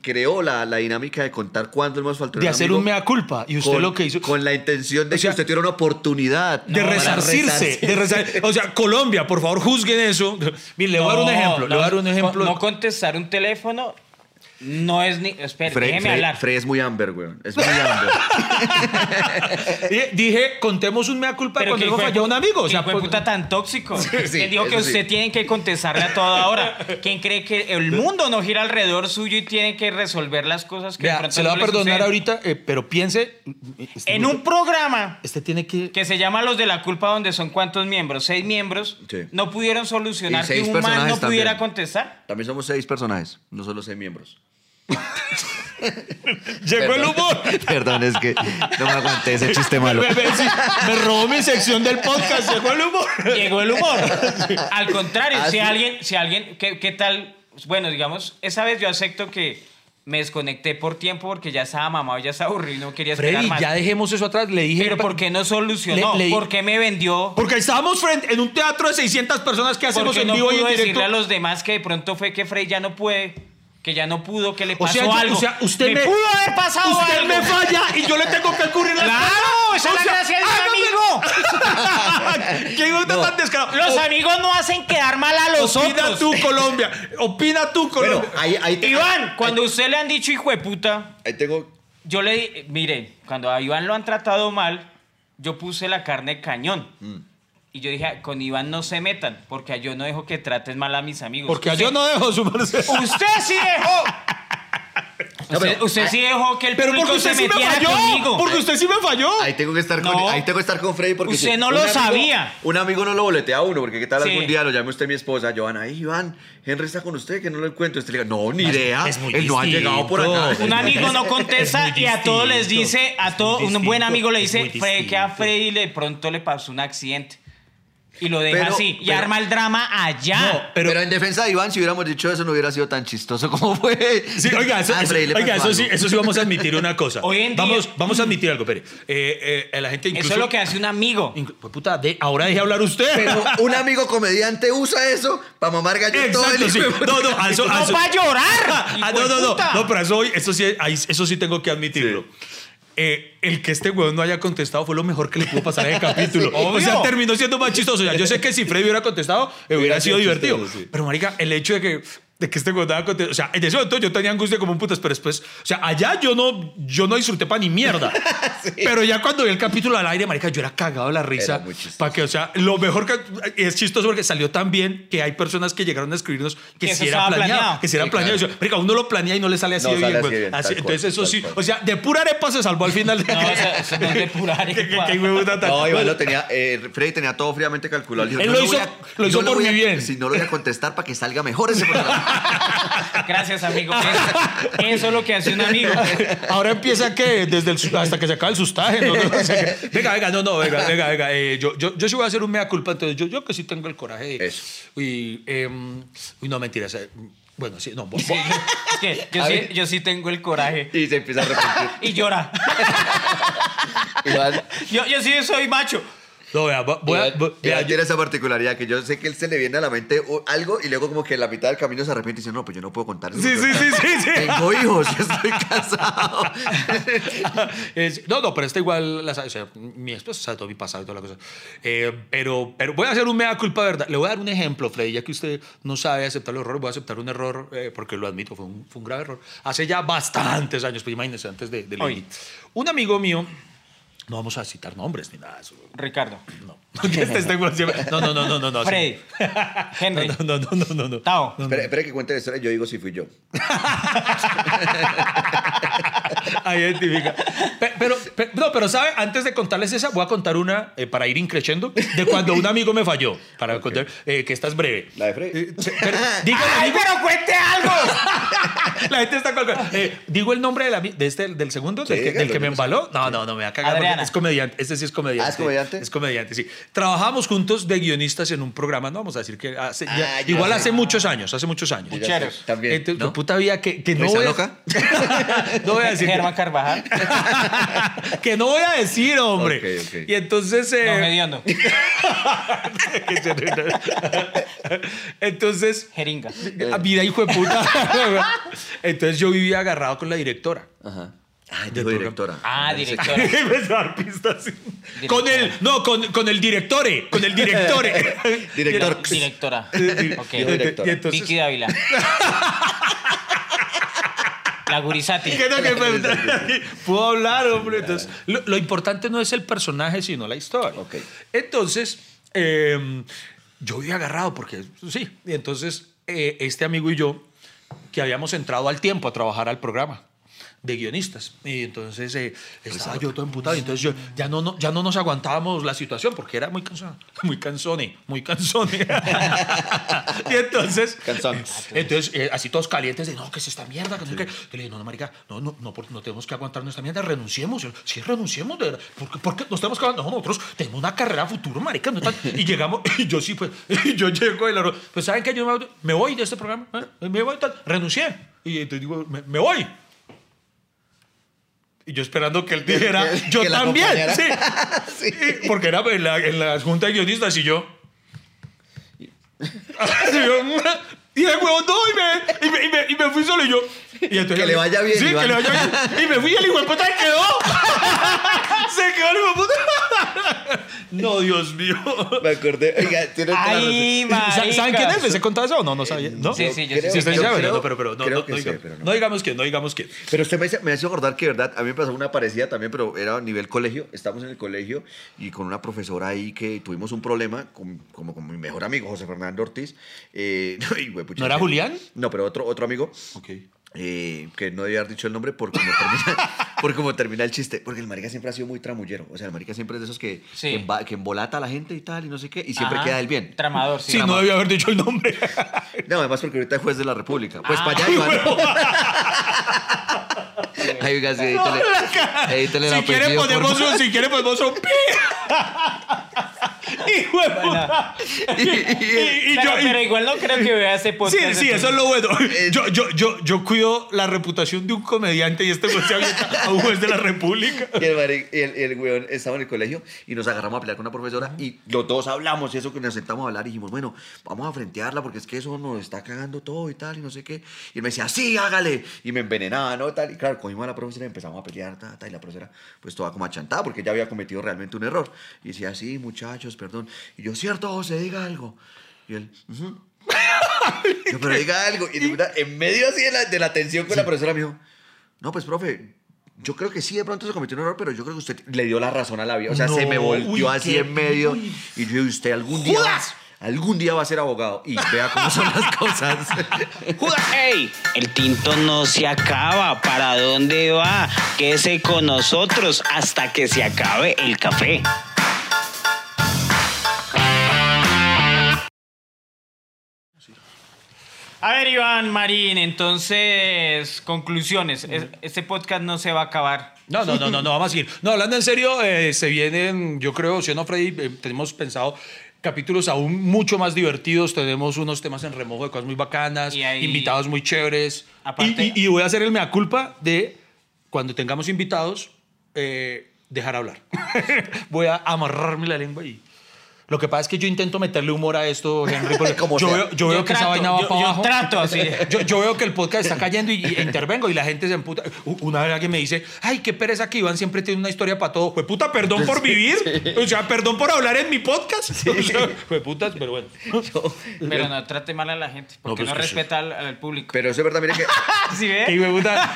creó la, la dinámica de contar cuándo hemos faltado de hacer un mea culpa. Y usted con, lo que hizo... Con la intención de O sea, que usted tuviera una oportunidad. de resarcirse, de resar- O sea, Colombia, por favor, juzguen eso. Mire, le voy a dar un No, ejemplo. le voy a dar un ejemplo. No contestar un teléfono No es ni. Espera, Frey, déjeme Frey- hablar. Frey es muy Amber, weón. Es muy Amber. Dije, contemos un mea culpa Pero cuando que hemos fallado un amigo. O sea, fue pues- puta tan tóxico. sí, ¿Quién dijo que eso sí. usted tiene que contestarle a toda hora? ¿Quién cree que el mundo no gira alrededor suyo y tiene que resolver las cosas que de Vea, pronto se lo va a perdonar suceden? ahorita, eh, pero piense. este En un programa Este tiene que. que se llama Los de la Culpa, donde son cuántos miembros, seis miembros, Sí. no pudieron solucionar Y que un man no personajes pudiera también. contestar. También somos seis personajes, no solo seis miembros. Llegó el humor. Perdón, es que no me aguanté ese chiste malo. Me, me- sí, me robó mi sección del podcast. Llegó el humor. Llegó el humor. Al contrario, Ah, si sí. alguien, si alguien, ¿qué, qué tal? Bueno, digamos, esa vez yo acepto que me desconecté por tiempo porque ya estaba mamado, ya estaba aburrido y no quería esperar Freddy, más. ya dejemos eso atrás. Le dije. Pero ¿por qué no solucionó? Le- le- ¿Por qué me vendió? Porque estábamos frente en un teatro de 600 personas que hacemos en no vivo y en decirle directo. a los demás que de pronto fue que Frey ya no puede, que ya no pudo, que le O pasó sea, yo- algo. o sea, usted me, pudo haber pasado usted algo. me falla y yo le tengo que ocurrir la Claro, esa es la gracia de un amigo. ¿Qué gusta tan descarado? Los O- amigos no hacen quedar mal a los Opina otros. tú, Colombia. Opina tú, Bueno, Colombia. ahí, ahí te- Iván, cuando usted le han dicho hijo de puta, Ahí tengo. yo le di, mire, cuando a Iván lo han tratado mal, yo puse la carne de cañón. Mm. Y yo dije, con Iván no se metan, porque yo no dejo que traten mal a mis amigos. Porque Usted- yo no dejo su merced. Usted sí dejó. No, usted, pero- usted sí dejó que el Pero porque público usted se sí me metiera falló. conmigo. Porque usted sí me falló. Ahí tengo que estar con, No. ahí tengo que estar con Freddy porque Usted si- no lo amigo- sabía. Un amigo no lo boletea a uno porque qué tal Sí. algún día lo llame usted mi esposa, Joana, ay Iván, Henry está con usted que no lo encuentro. Usted le diga, no, ni idea. es muy Él no ha llegado por acá. Un amigo no contesta y a todos les dice, a todo, un buen amigo le dice, que a. Freddy de pronto le pasó un accidente. Y lo deja Pero- así. Y arma el drama allá. No, Pero, pero- en defensa de Iván, si hubiéramos dicho eso, no hubiera sido tan chistoso como fue. Sí, oiga, eso, Ah, eso- oiga, eso sí, algo. eso sí vamos a admitir una cosa. Hoy en día- vamos, vamos a admitir algo, espere. Eh, eh, la gente incluso... Eso es lo que hace un amigo. pues, puta, de- ahora deje hablar usted. Pero un amigo comediante usa eso para mamar gallo todo el Exacto, sí. puta No, no, a eso, a ¡No eso- va a llorar! Ah, no, no, no. No, pero eso, eso, sí, eso sí tengo que admitirlo. Eh, el que este huevón no haya contestado fue lo mejor que le pudo pasar en el capítulo. O sea, terminó siendo más chistoso. Yo sé que si Freddy hubiera contestado, eh, hubiera, Hubiera sido sido divertido. chistoso, sí. Pero, marica, el hecho de que, de que este haya contestado... O sea, en ese momento yo tenía angustia como un putas, pero después... O sea, allá yo no, yo no disfruté para ni mierda. Pero ya cuando vi el capítulo al aire, marica, yo era cagado de la risa. Para que, o sea, lo mejor que... Es chistoso porque salió tan bien que hay personas que llegaron a escribirnos que, Que si era planeado, planeado. Que si era Sí, planeado. claro. Marica, uno lo planea y no le sale así No de sale bien. así güey. bien, Así- tal cual, entonces eso sí... cual. O sea, de pura arepa se salvó al final. No, eso, eso no es de pura arepa. que, que, que huevona tan- No, Iván lo tenía, eh, Freddy tenía todo fríamente calculado. Dijo, Él yo lo hizo- voy a- lo hizo por voy mi a- bien. Si no lo voy a contestar para que salga mejor ese programa. Gracias, amigo. Eso, eso es lo que hace un amigo. Ahora empieza que desde el, hasta que se acaba el sustaje. ¿no? No, o sea que- venga, venga, no, no, venga, venga, venga. eh, yo, yo, yo sí voy a hacer un mea culpa, entonces yo, yo que sí tengo el coraje. de- Eso. Y, em, uy, no, mentiras. eh, bueno, sí, no. Sí, es que yo sí, yo sí tengo el coraje. Y se empieza a repetir. Y llora. Yo, yo sí soy macho. No, vea, vo- voy a- Iván- vo- vea, Iván yo- tiene esa particularidad que yo sé que él se le viene a la mente algo y luego como que en la mitad del camino se arrepiente y dice, no, pues yo no puedo contar eso. Sí, sí, sí, sí, sí. Tengo hijos, estoy casado. Es- no, no, pero está igual, la, o sea, mi esposa sabe todo mi pasado y toda la cosa. Eh, pero, pero voy a hacer un mea culpa, ¿verdad? Le voy a dar un ejemplo, Freddy, ya que usted no sabe aceptar el error, voy a aceptar un error, eh, porque lo admito, fue un, fue un grave error. Hace ya bastantes años, pues imagínense, antes de, de. Un amigo mío, no vamos a citar nombres ni nada eso. Ricardo. No. No, no, no, no, no, no. Freddy. Henry. No, no, no, no, no, no. Tao. Espera, espera que cuente la historia, yo digo si fui yo. Ahí identifica. Pe- Pero, pe- no, pero ¿sabe? Antes de contarles esa, voy a contar una eh, para ir increciendo de cuando un amigo me falló. Para contar, eh, que esta es breve. La de Freddy. Eh, pero, ¡Ay, amigo- pero cuente algo! La gente está colgada. Eh, digo el nombre del, ami- de este, del segundo, del, Sí, que, del que me embaló. No, no, no, me va a cagar. Es comediante. Este sí es comediante. ¿Ah, es comediante? Es comediante, sí. Trabajamos juntos de guionistas en un programa, no vamos a decir que hace, Ah, ya igual sé. hace muchos años, hace muchos años. Pucheros. También. Entonces, ¿no? puta vida que, que no ¿Risa voy a, loca? no voy a decir. Germán Carvajal. que no voy a decir, hombre. Ok, ok. Y entonces. eh, Don Hediondo. entonces. Jeringa. ah, Mira, hijo de puta. entonces yo vivía agarrado con la directora. Ajá. Ay, dijo programa. directora. Ah, directora. Dar pistas, sí. Con el. No, con, con el directore. Con el directore. Director. Directora. Y- Ok. Dijo directora. Y entonces. Vicky Dávila. La gurisati. ¿Qué tal que me- Puedo hablar, hombre. Entonces, lo, lo importante no es el personaje, sino la historia. Entonces, eh, yo había agarrado, porque sí. Y entonces, eh, este amigo y yo, que habíamos entrado al tiempo a trabajar al programa de guionistas. Y entonces eh, estaba yo todo emputado. Y entonces yo, ya, no, no, ya no nos aguantábamos la situación porque era muy cansado. Muy cansone, muy cansone. y entonces, Cansones. entonces eh, así todos calientes de no, que es esta mierda. Que no sé qué. Yo le dije, no, no, marica, no, no, no, no tenemos que aguantar nuestra mierda, renunciemos. Yo, Sí, renunciemos. De verdad. ¿Por qué, por qué nos tenemos que aguantar? No, nosotros tenemos una carrera futuro, marica. no. Y llegamos, y yo sí, pues, y yo llego y la pues, ¿saben qué? Yo me, me voy de este programa. ¿eh? Me voy, tal. Renuncié. Y entonces digo, me, me voy. Y yo esperando que él dijera, que- yo que también. Sí. Porque era en la, en la junta de guionistas y yo. Y yo, y el huevón no, y me, y, me, y, me, y me fui solo y yo. Y entonces- Que le vaya bien, Sí, Iván. que le vaya bien. Y me fui y el hijo de puta se quedó. Se quedó el hijo de puta. No, Dios mío. Me acordé. Oiga, tiene toda la razón. Ay, ¿Sa- ¿Saben quién es? ¿Les he contado eso o no? No sabía. ¿No? Sí, sí, yo Creo- sí Sí, ustedes saben, no, pero, pero no, creo no, que no, sé, digamos, pero no. no digamos quién, no digamos quién. Pero usted me, hace- me hace acordar que, verdad, a mí me pasó una parecida también, pero era a nivel colegio. Estamos en el colegio y con una profesora ahí que tuvimos un problema, con- como con mi mejor amigo, José Fernando Ortiz. Eh, y, güey, ¿No era Julián? No, pero otro, otro amigo. Ok. eh, que no debía haber dicho el nombre por cómo termina, por cómo termina el chiste. Porque el marica siempre ha sido muy tramullero. O sea, el marica siempre es de esos que, Sí. que, emba- que embolata a la gente y tal, y no sé qué, y siempre Ajá. queda el bien. Tramador, sí. Sí, no debía haber dicho el nombre. No, además porque ahorita es juez de la República. Pues Ah. para allá, Iván. Ay, oiga, sí, edítale, edítale Si quiere ponemos un, si quiere ponemos un pi. Hijo de puta. Y, y pero, yo, y- pero igual no creo que vea ese Sí, podcast. sí, eso es lo bueno. Eh, Yo, yo, yo, yo cuido la reputación de un comediante y este güey se avienta juez de la República. Y el, y el, el weón estaba en el colegio y nos agarramos a pelear con una profesora y los dos hablamos y eso que nos sentamos a hablar y dijimos, bueno, vamos a frentearla porque es que eso nos está cagando todo y tal y no sé qué. Y él me decía, sí, hágale. Y me envenenaba, ¿no? Tal. Y claro, cogimos a la profesora y empezamos a pelear, ta, ta, y la profesora pues toda como achantada porque ya había cometido realmente un error. Y decía, sí, muchachos, perdón. Y yo, cierto, José, diga algo. Y él, "Ujú". Yo, pero diga algo. Y en medio así de la, de la tensión con la profesora me dijo, no, pues, profe, yo creo que sí, de pronto se cometió un error, pero yo creo que usted le dio la razón a la vida. O sea, No, se me volteó uy, así qué- en medio. uy. Y yo, ¿y usted algún día, va, ¡Judas! algún día va a ser abogado? Y vea cómo son las cosas. ¡Ey! El tinto no se acaba. ¿Para dónde va? Quédese con nosotros hasta que se acabe el café. A ver, Iván Marín, entonces, conclusiones. Es- Este podcast no se va a acabar. No, no, no, no, no, vamos a seguir. No, hablando en serio, eh, se vienen, yo creo, si no, Freddy, eh, tenemos pensado capítulos aún mucho más divertidos. Tenemos unos temas en remojo de cosas muy bacanas, Y ahí- invitados muy chéveres. Aparte- Y, y- y voy a hacer el mea culpa de cuando tengamos invitados, eh, dejar hablar. voy a amarrarme la lengua y. Lo que pasa es que yo intento meterle humor a esto, Henry, porque Como yo sea. veo, yo veo que esa trato, vaina va yo- para yo abajo. trato así. Yo, yo veo que el podcast está cayendo y, y intervengo y la gente se emputa. Una vez alguien me dice, ay, qué pereza que Iván siempre tiene una historia para todo. Fue puta, perdón por vivir. O sea, perdón por hablar en mi podcast. O sea, fue putas, pero bueno. Pero no trate mal a la gente, porque pues no, sí. respeta al, al público. Pero eso es verdad, mire que... ¿Sí ve? Puta.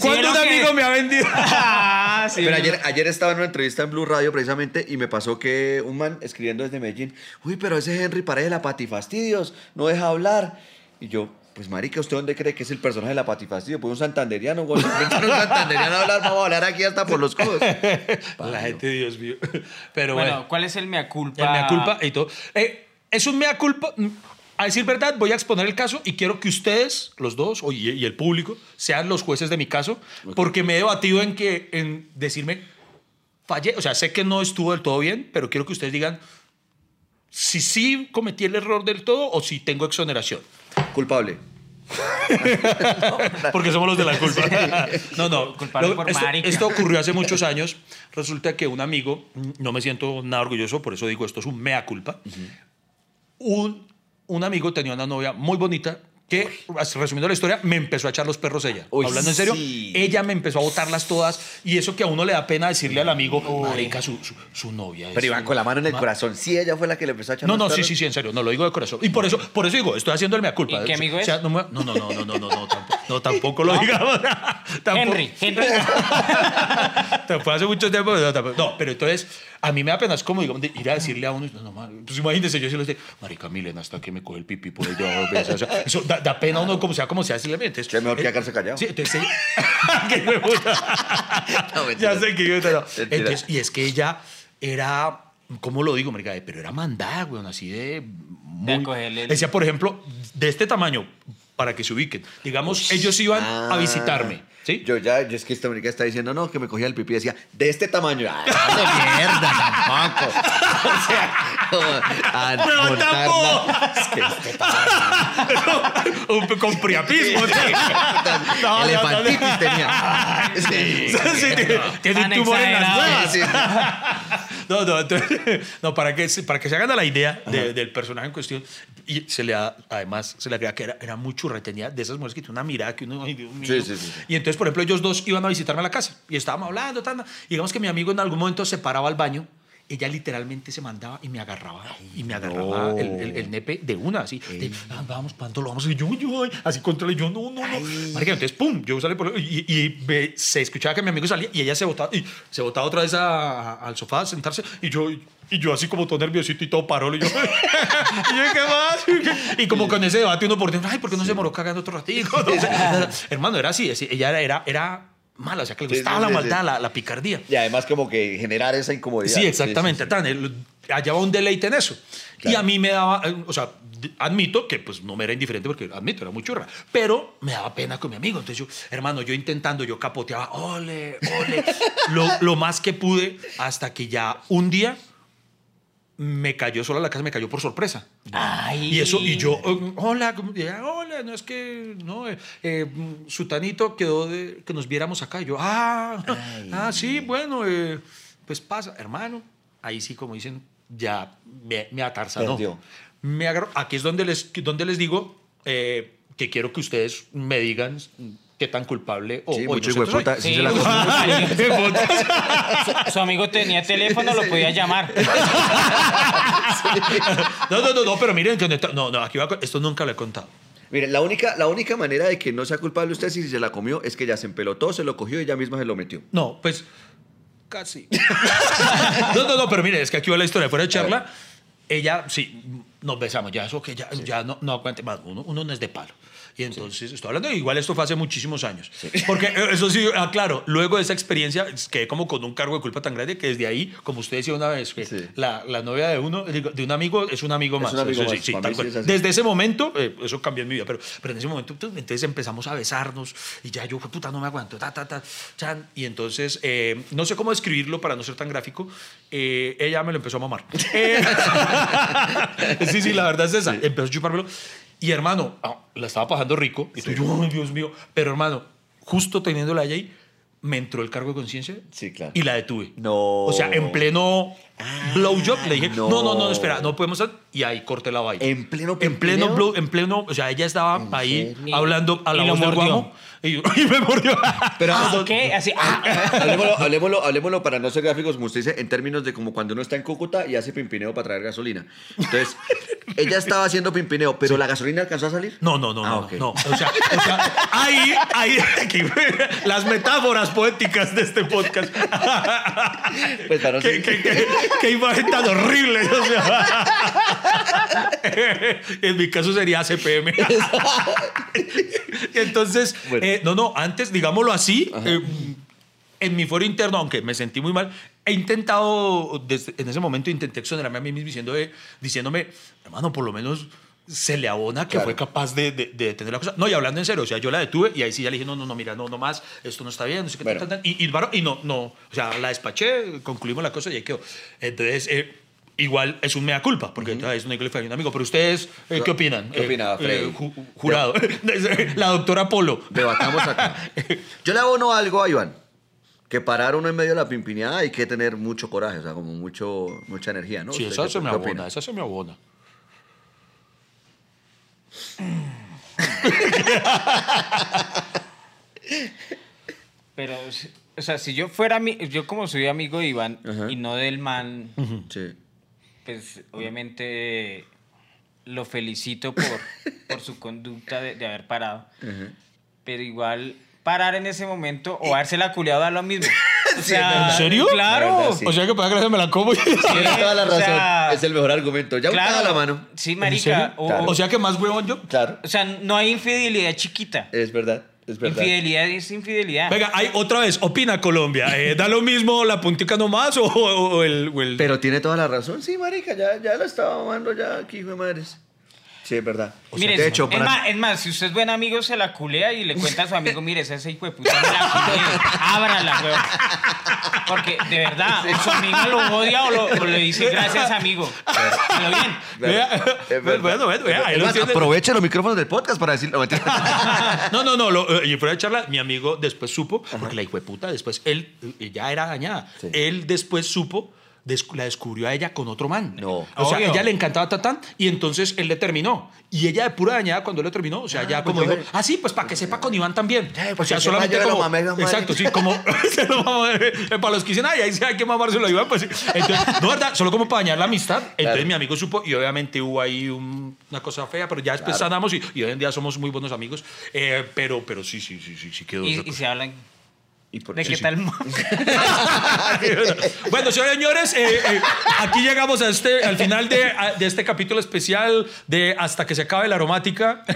¿Cuándo ¿vieron un que- amigo me ha vendido? Ah, sí, Pero ayer, ayer estaba en una entrevista en Blue Radio precisamente y me pasó que un man escribiendo desde Medellín, uy, pero ese Henry parece la patifastidios, no deja hablar. Y yo, pues marica, ¿usted dónde cree que es el personaje de la patifastidio? Pues un santanderiano, güey. un santanderiano a hablar, vamos a hablar aquí hasta por los codos. La gente, Dios mío. Pero Bueno, bueno, ¿cuál es el mea culpa? el mea culpa y todo. Eh, es un mea culpa. mm, A decir verdad, voy a exponer el caso y quiero que ustedes, los dos, y el público, sean los jueces de mi caso, porque me he debatido en que en decirme, fallé, o sea, sé que no estuvo del todo bien, pero quiero que ustedes digan si sí cometí el error del todo o si tengo exoneración. Culpable. Porque somos los de la culpa. No, no. Culpable por esto, marica. esto ocurrió hace muchos años. Resulta que un amigo, no me siento nada orgulloso, por eso digo esto es un mea culpa. un, un amigo tenía una novia muy bonita que, resumiendo la historia, me empezó a echar los perros ella. Uy, Hablando en serio, sí. ella me empezó a botarlas todas y eso que a uno le da pena decirle al amigo, marica, su, su, su novia es... Pero Iván, con la mano en el Ma- corazón. Sí, ella fue la que le empezó a echar No, los no, sí, perros. sí, sí, en serio, no lo digo de corazón. Y por eso, por eso digo, estoy haciendo el mea culpa. ¿Y qué amigo O sea, es? no, me- no, no, no, no, no, no, no, tampoco, no, tampoco lo digamos. Tampoco- Henry, Henry. Fue hace mucho tiempo. No, tampoco- no, pero entonces, a mí me da pena, es como, digamos, de ir a decirle a uno, no, no, pues imagínese, yo sí lo sé, marica Milena, hasta que me coge el pipí por ello dos veces. O sea, eso da, da pena a uno, como sea, como sea, decirle, entonces, Que es mejor que eh, quedarse callado. Sí, entonces, ella- que me puta. No, mentira. ya sé que yo, no. Entonces, y es que ella era, ¿cómo lo digo, marica? Pero era mandada, weón, así de... Muy, el- Decía, por ejemplo, de este tamaño, para que se ubiquen. Digamos, ellos iban a Ah. visitarme, ¿sí? Yo ya, yo es que esta marica está diciendo, no, que me cogía el pipí y decía, de este tamaño. Ay, no mierda, tampoco. O sea, a tampoco. Es que este con priapismo. no, Elefantitis tenía. Sí. Tiene, un tumor en las sí. No, no, entonces, no para, que, se- para que se hagan a la idea de- del personaje en cuestión. Y se le da, además, se le agrega que era, era muy churra, tenía de esas mujeres que tiene una mirada que uno, ay, Dios mío. Sí, sí, sí. Y entonces, por ejemplo, ellos dos iban a visitarme a la casa y estábamos hablando, tan, y digamos que mi amigo en algún momento se paraba al baño. Ella literalmente se mandaba y me agarraba y me agarraba no. el, el- el nepe de una, así. de, "Ah, vamos, ¿cuánto lo vamos? Y yo, yo, ay, así contra yo, no, no, no. Marica, entonces, pum, yo salí por y, y me- se escuchaba que mi amigo salía y ella se botaba, y se botaba otra vez a- a- al sofá a sentarse y yo, y yo así como todo nerviosito y todo parolo y yo, y yo, ¿qué más? Y como con ese debate uno por dentro, ay, ¿por qué no se moró cagando otro ratico? No sé. Hermano, era así, así, ella era, era, era mala, o sea, que le gustaba sí, la sí, maldad, sí. La, la picardía. Y además como que generar esa incomodidad. Sí, exactamente. Tan, el- hallaba un deleite en eso. Y Claro. a mí me daba, eh, o sea, admito que pues no me era indiferente porque admito, era muy churra, pero me daba pena con mi amigo. Entonces yo, hermano, yo intentando, yo capoteaba, ole, ole, lo, lo más que pude hasta que ya un día me cayó sola la casa, me cayó por sorpresa. Ay. Y eso, y yo, eh, hola, ¿cómo- ya, hola, no es que, no, eh, eh, Sutanito quedó de que nos viéramos acá. Y yo, ah, ah, sí, bueno, eh, pues pasa, hermano. Ahí sí, como dicen, ya me, me atarzanó. Perdió. Me agarró. Aquí es donde les, donde les digo que quiero que ustedes me digan qué tan culpable o, Sí, o mucho inocente hijueputa, soy. sí Sí, se la su, su amigo tenía teléfono, lo podía llamar. No, no, no, no, pero miren, que no, no, aquí va, esto nunca lo he contado. Miren, la única, la única manera de que no sea culpable usted si se la comió es que ella se empelotó, se lo cogió y ella misma se lo metió. No, pues casi. no, no, no, pero mire, es que aquí va la historia. Fuera de charla, ella, sí, nos besamos, ya eso que ya, ya no, no aguante más, uno, uno no es de palo. Y entonces, estoy hablando, igual esto fue hace muchísimos años. Porque eh, eso sí, ah, claro, luego de esa experiencia quedé como con un cargo de culpa tan grande que desde ahí, como usted decía una vez, que Sí. la, la novia de uno, de un amigo, es un amigo Es más. un amigo Eso sí, más, sí, tal sí cual. es. Desde ese momento, eh, eso cambió en mi vida, pero, pero en ese momento, pues, entonces empezamos a besarnos y ya yo, puta, no me aguanto, ta, ta, ta, chan. Y entonces, eh, no sé cómo describirlo para no ser tan gráfico, eh, ella me lo empezó a mamar. Eh, sí, sí, la verdad es esa. Empezó a chupármelo. Y hermano, ah, la estaba pasando rico. Y tú, yo, Dios mío. Pero hermano, justo teniéndola allá ahí, me entró el cargo de conciencia Sí, claro. y la detuve. No. O sea, en pleno blowjob le dije, no. no. no, no, espera, no podemos hacer. Y ahí corté la vaina. ¿En pleno En pleno blow, en pleno, o sea, ella estaba ahí serio? hablando a Y la voz del guamo. Y, yo- y me mordió. Pero Ah, ¿Qué? Así. ah, hablemoslo, hablemoslo, hablemoslo para no ser gráficos, como usted dice, en términos de como cuando uno está en Cúcuta y hace pimpineo para traer gasolina. Entonces, ella estaba haciendo pimpineo, pero la gasolina alcanzó a salir. No, no, no, Ah, no, no. O sea, o sea, ahí, ahí, aquí, las metáforas poéticas de este podcast. Pues para no qué, ser- qué, qué- qué imagen tan horrible. o sea. en mi caso sería CPM. Entonces, Bueno. eh, no, no, antes, digámoslo así, eh, en mi foro interno, aunque me sentí muy mal, he intentado, desde- en ese momento intenté exonerarme a mí mismo diciendo, eh, diciéndome, hermano, por lo menos se le abona que Claro. fue capaz de, de, de detener la cosa. No, y hablando en serio, o sea, yo la detuve y ahí sí ya le dije, no, no, no, mira, no, no más, esto no está bien, no sé qué, Bueno. tal, tal, tal. Y, y, y no, no, o sea, la despaché, concluimos la cosa y ahí quedó. Entonces, eh, igual es un mea culpa, porque entonces es una que le fue a un amigo. Pero ustedes, eh, ¿qué opinan? ¿Qué Eh, opina, Freddy? ju- jurado. la doctora Polo. Debatamos acá. Yo le abono algo a Iván. Que parar uno en medio de la pimpineada hay que tener mucho coraje, o sea, como mucho, mucha energía, ¿no? Sí, ¿Usted esa se me abona, esa se me abona. Pero, o sea, si yo fuera, mi- yo como soy amigo de Iván Ajá. y no del man, Sí. pues obviamente lo felicito por, por su conducta de, de haber parado. Pero igual parar en ese momento o haberse la culiado da lo mismo. O sea, ¿En serio? Claro. La verdad, sí. O sea que para que me la como. Tiene toda la o razón. sea, es el mejor argumento. Ya claro, claro. la mano. Sí, ¿En marica. O, Claro. O sea que más huevón yo. Claro. o sea, no hay infidelidad chiquita. Es verdad. Es verdad. Infidelidad es infidelidad. Venga, hay otra vez, opina Colombia. Eh, ¿Da lo mismo la puntica nomás o, o- o el, o el- Pero tiene toda la razón. Sí, marica, ya, ya lo estaba mamando ya aquí, hijo de madres. Sí, es verdad. O sea, Mire, de hecho, es, para... más, es más, si usted es buen amigo, se la culea y le cuenta a su amigo, mire, ese hijo de puta me la culeé, ábrala, weón. Porque, de verdad, o su amigo lo odia o, lo- o le dice gracias, amigo. Pero bien. Vea, bueno, bueno, vea, ahí lo aproveche los micrófonos del podcast para decirlo. mentira. No, no, no. Lo, eh, y fuera de charla, mi amigo después supo, porque la hijo de puta, después él eh, ya era dañada. Sí. Él después supo, la descubrió a ella con otro man. No. O sea, Obvio. ella le encantaba Tatán y entonces él le terminó. Y ella de pura dañada cuando él le terminó, o sea, Ah, ya pues como dijo, ah, sí, pues para que sepa con Iván también. Ya, o pues sea, solamente lo como, mamé, exacto, sí, como. Eh, para los que dicen, ay, ahí sí hay que mamárselo a Iván, pues sí. Entonces, no, verdad, solo como para dañar la amistad. Entonces Claro. mi amigo supo y obviamente hubo ahí un- una cosa fea, pero ya después Claro. sanamos y, y hoy en día somos muy buenos amigos. Eh, pero, pero sí, sí, sí, sí, sí quedó. Y, y se hablan Y por- de qué tal. bueno, señores, eh, eh, aquí llegamos a este, al final de, a- de este capítulo especial de Hasta que se acabe la aromática.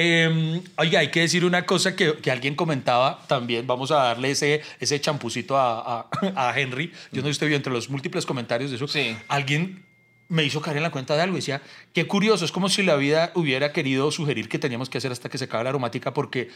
Eh, oiga, hay que decir una cosa que, que alguien comentaba también. Vamos a darle ese, ese champucito a, a- a Henry. Yo no vio entre los múltiples comentarios de eso. Sí. Alguien me hizo caer en la cuenta de algo y decía, qué curioso, es como si la vida hubiera querido sugerir que teníamos que hacer hasta que se acabe la aromática porque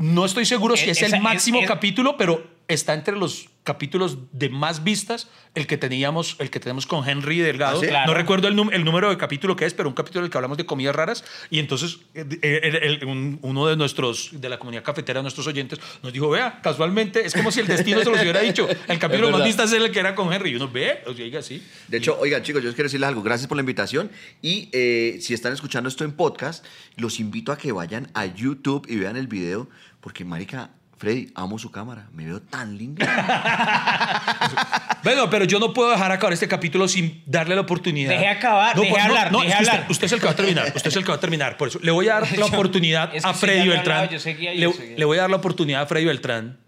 no estoy seguro si es esa- el máximo es- es- capítulo, pero está entre los capítulos de más vistas el que teníamos, el que tenemos con Henry Delgado. ¿Ah, sí? Claro. No recuerdo el, el número de capítulo que es, pero un capítulo en el que hablamos de comidas raras. Y entonces eh, eh, el- el- un- uno de nuestros, de la comunidad cafetera, nuestros oyentes, nos dijo, vea, casualmente, es como si el destino se los hubiera dicho. El capítulo Es más vistas es el que era con Henry. Y uno ve, o sea, diga así. De hecho, oigan, chicos, yo quiero decirles algo. Gracias por la invitación. Y eh, si están escuchando esto en podcast, los invito a que vayan a YouTube y vean el video. Porque, marica, Freddy, amo su cámara. Me veo tan lindo. Bueno, pero yo no puedo dejar acabar este capítulo sin darle la oportunidad. Deje acabar, deje pues, hablar, deje usted- hablar. Usted, es el que va a terminar. Usted es el que va a terminar. Por eso le voy a dar la oportunidad es que a Freddy Beltrán. hablaba, yo seguía, yo le, seguía. le voy a dar la oportunidad a Freddy Beltrán.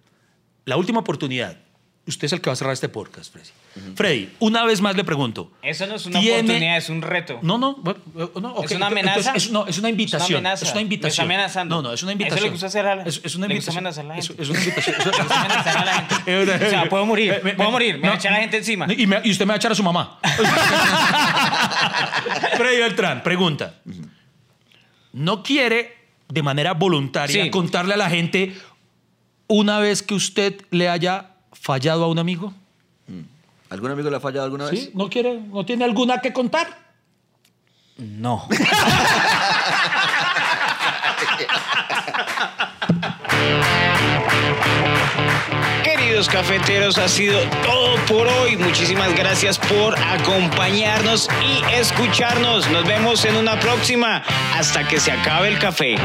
La última oportunidad. Usted es el que va a cerrar este podcast, Freddy. Freddy, una vez más le pregunto. Eso no es una ¿Tiene- oportunidad, es un reto. No, no, no, ok. ¿Es una amenaza? Entonces, es, no, es una invitación. Es una amenaza. Es una invitación. Me está amenazando. No, no, es una Eso le invitación. gusta hacer a la- Es, es una invitación. a Es, gente. es una invitación. Le gusta amenazar a la gente. O sea, puedo morir, puedo morir, me va a echar la gente encima. Y, me- y usted me va a echar a su mamá. Freddy Beltrán, pregunta. ¿No quiere de manera voluntaria Sí. contarle a la gente una vez que usted le haya fallado a un amigo? ¿Algún amigo le ha fallado alguna vez? ¿Sí? ¿No quiere? ¿No tiene alguna que contar? No. Queridos cafeteros, ha sido todo por hoy. Muchísimas gracias por acompañarnos y escucharnos. Nos vemos en una próxima. Hasta que se acabe el café.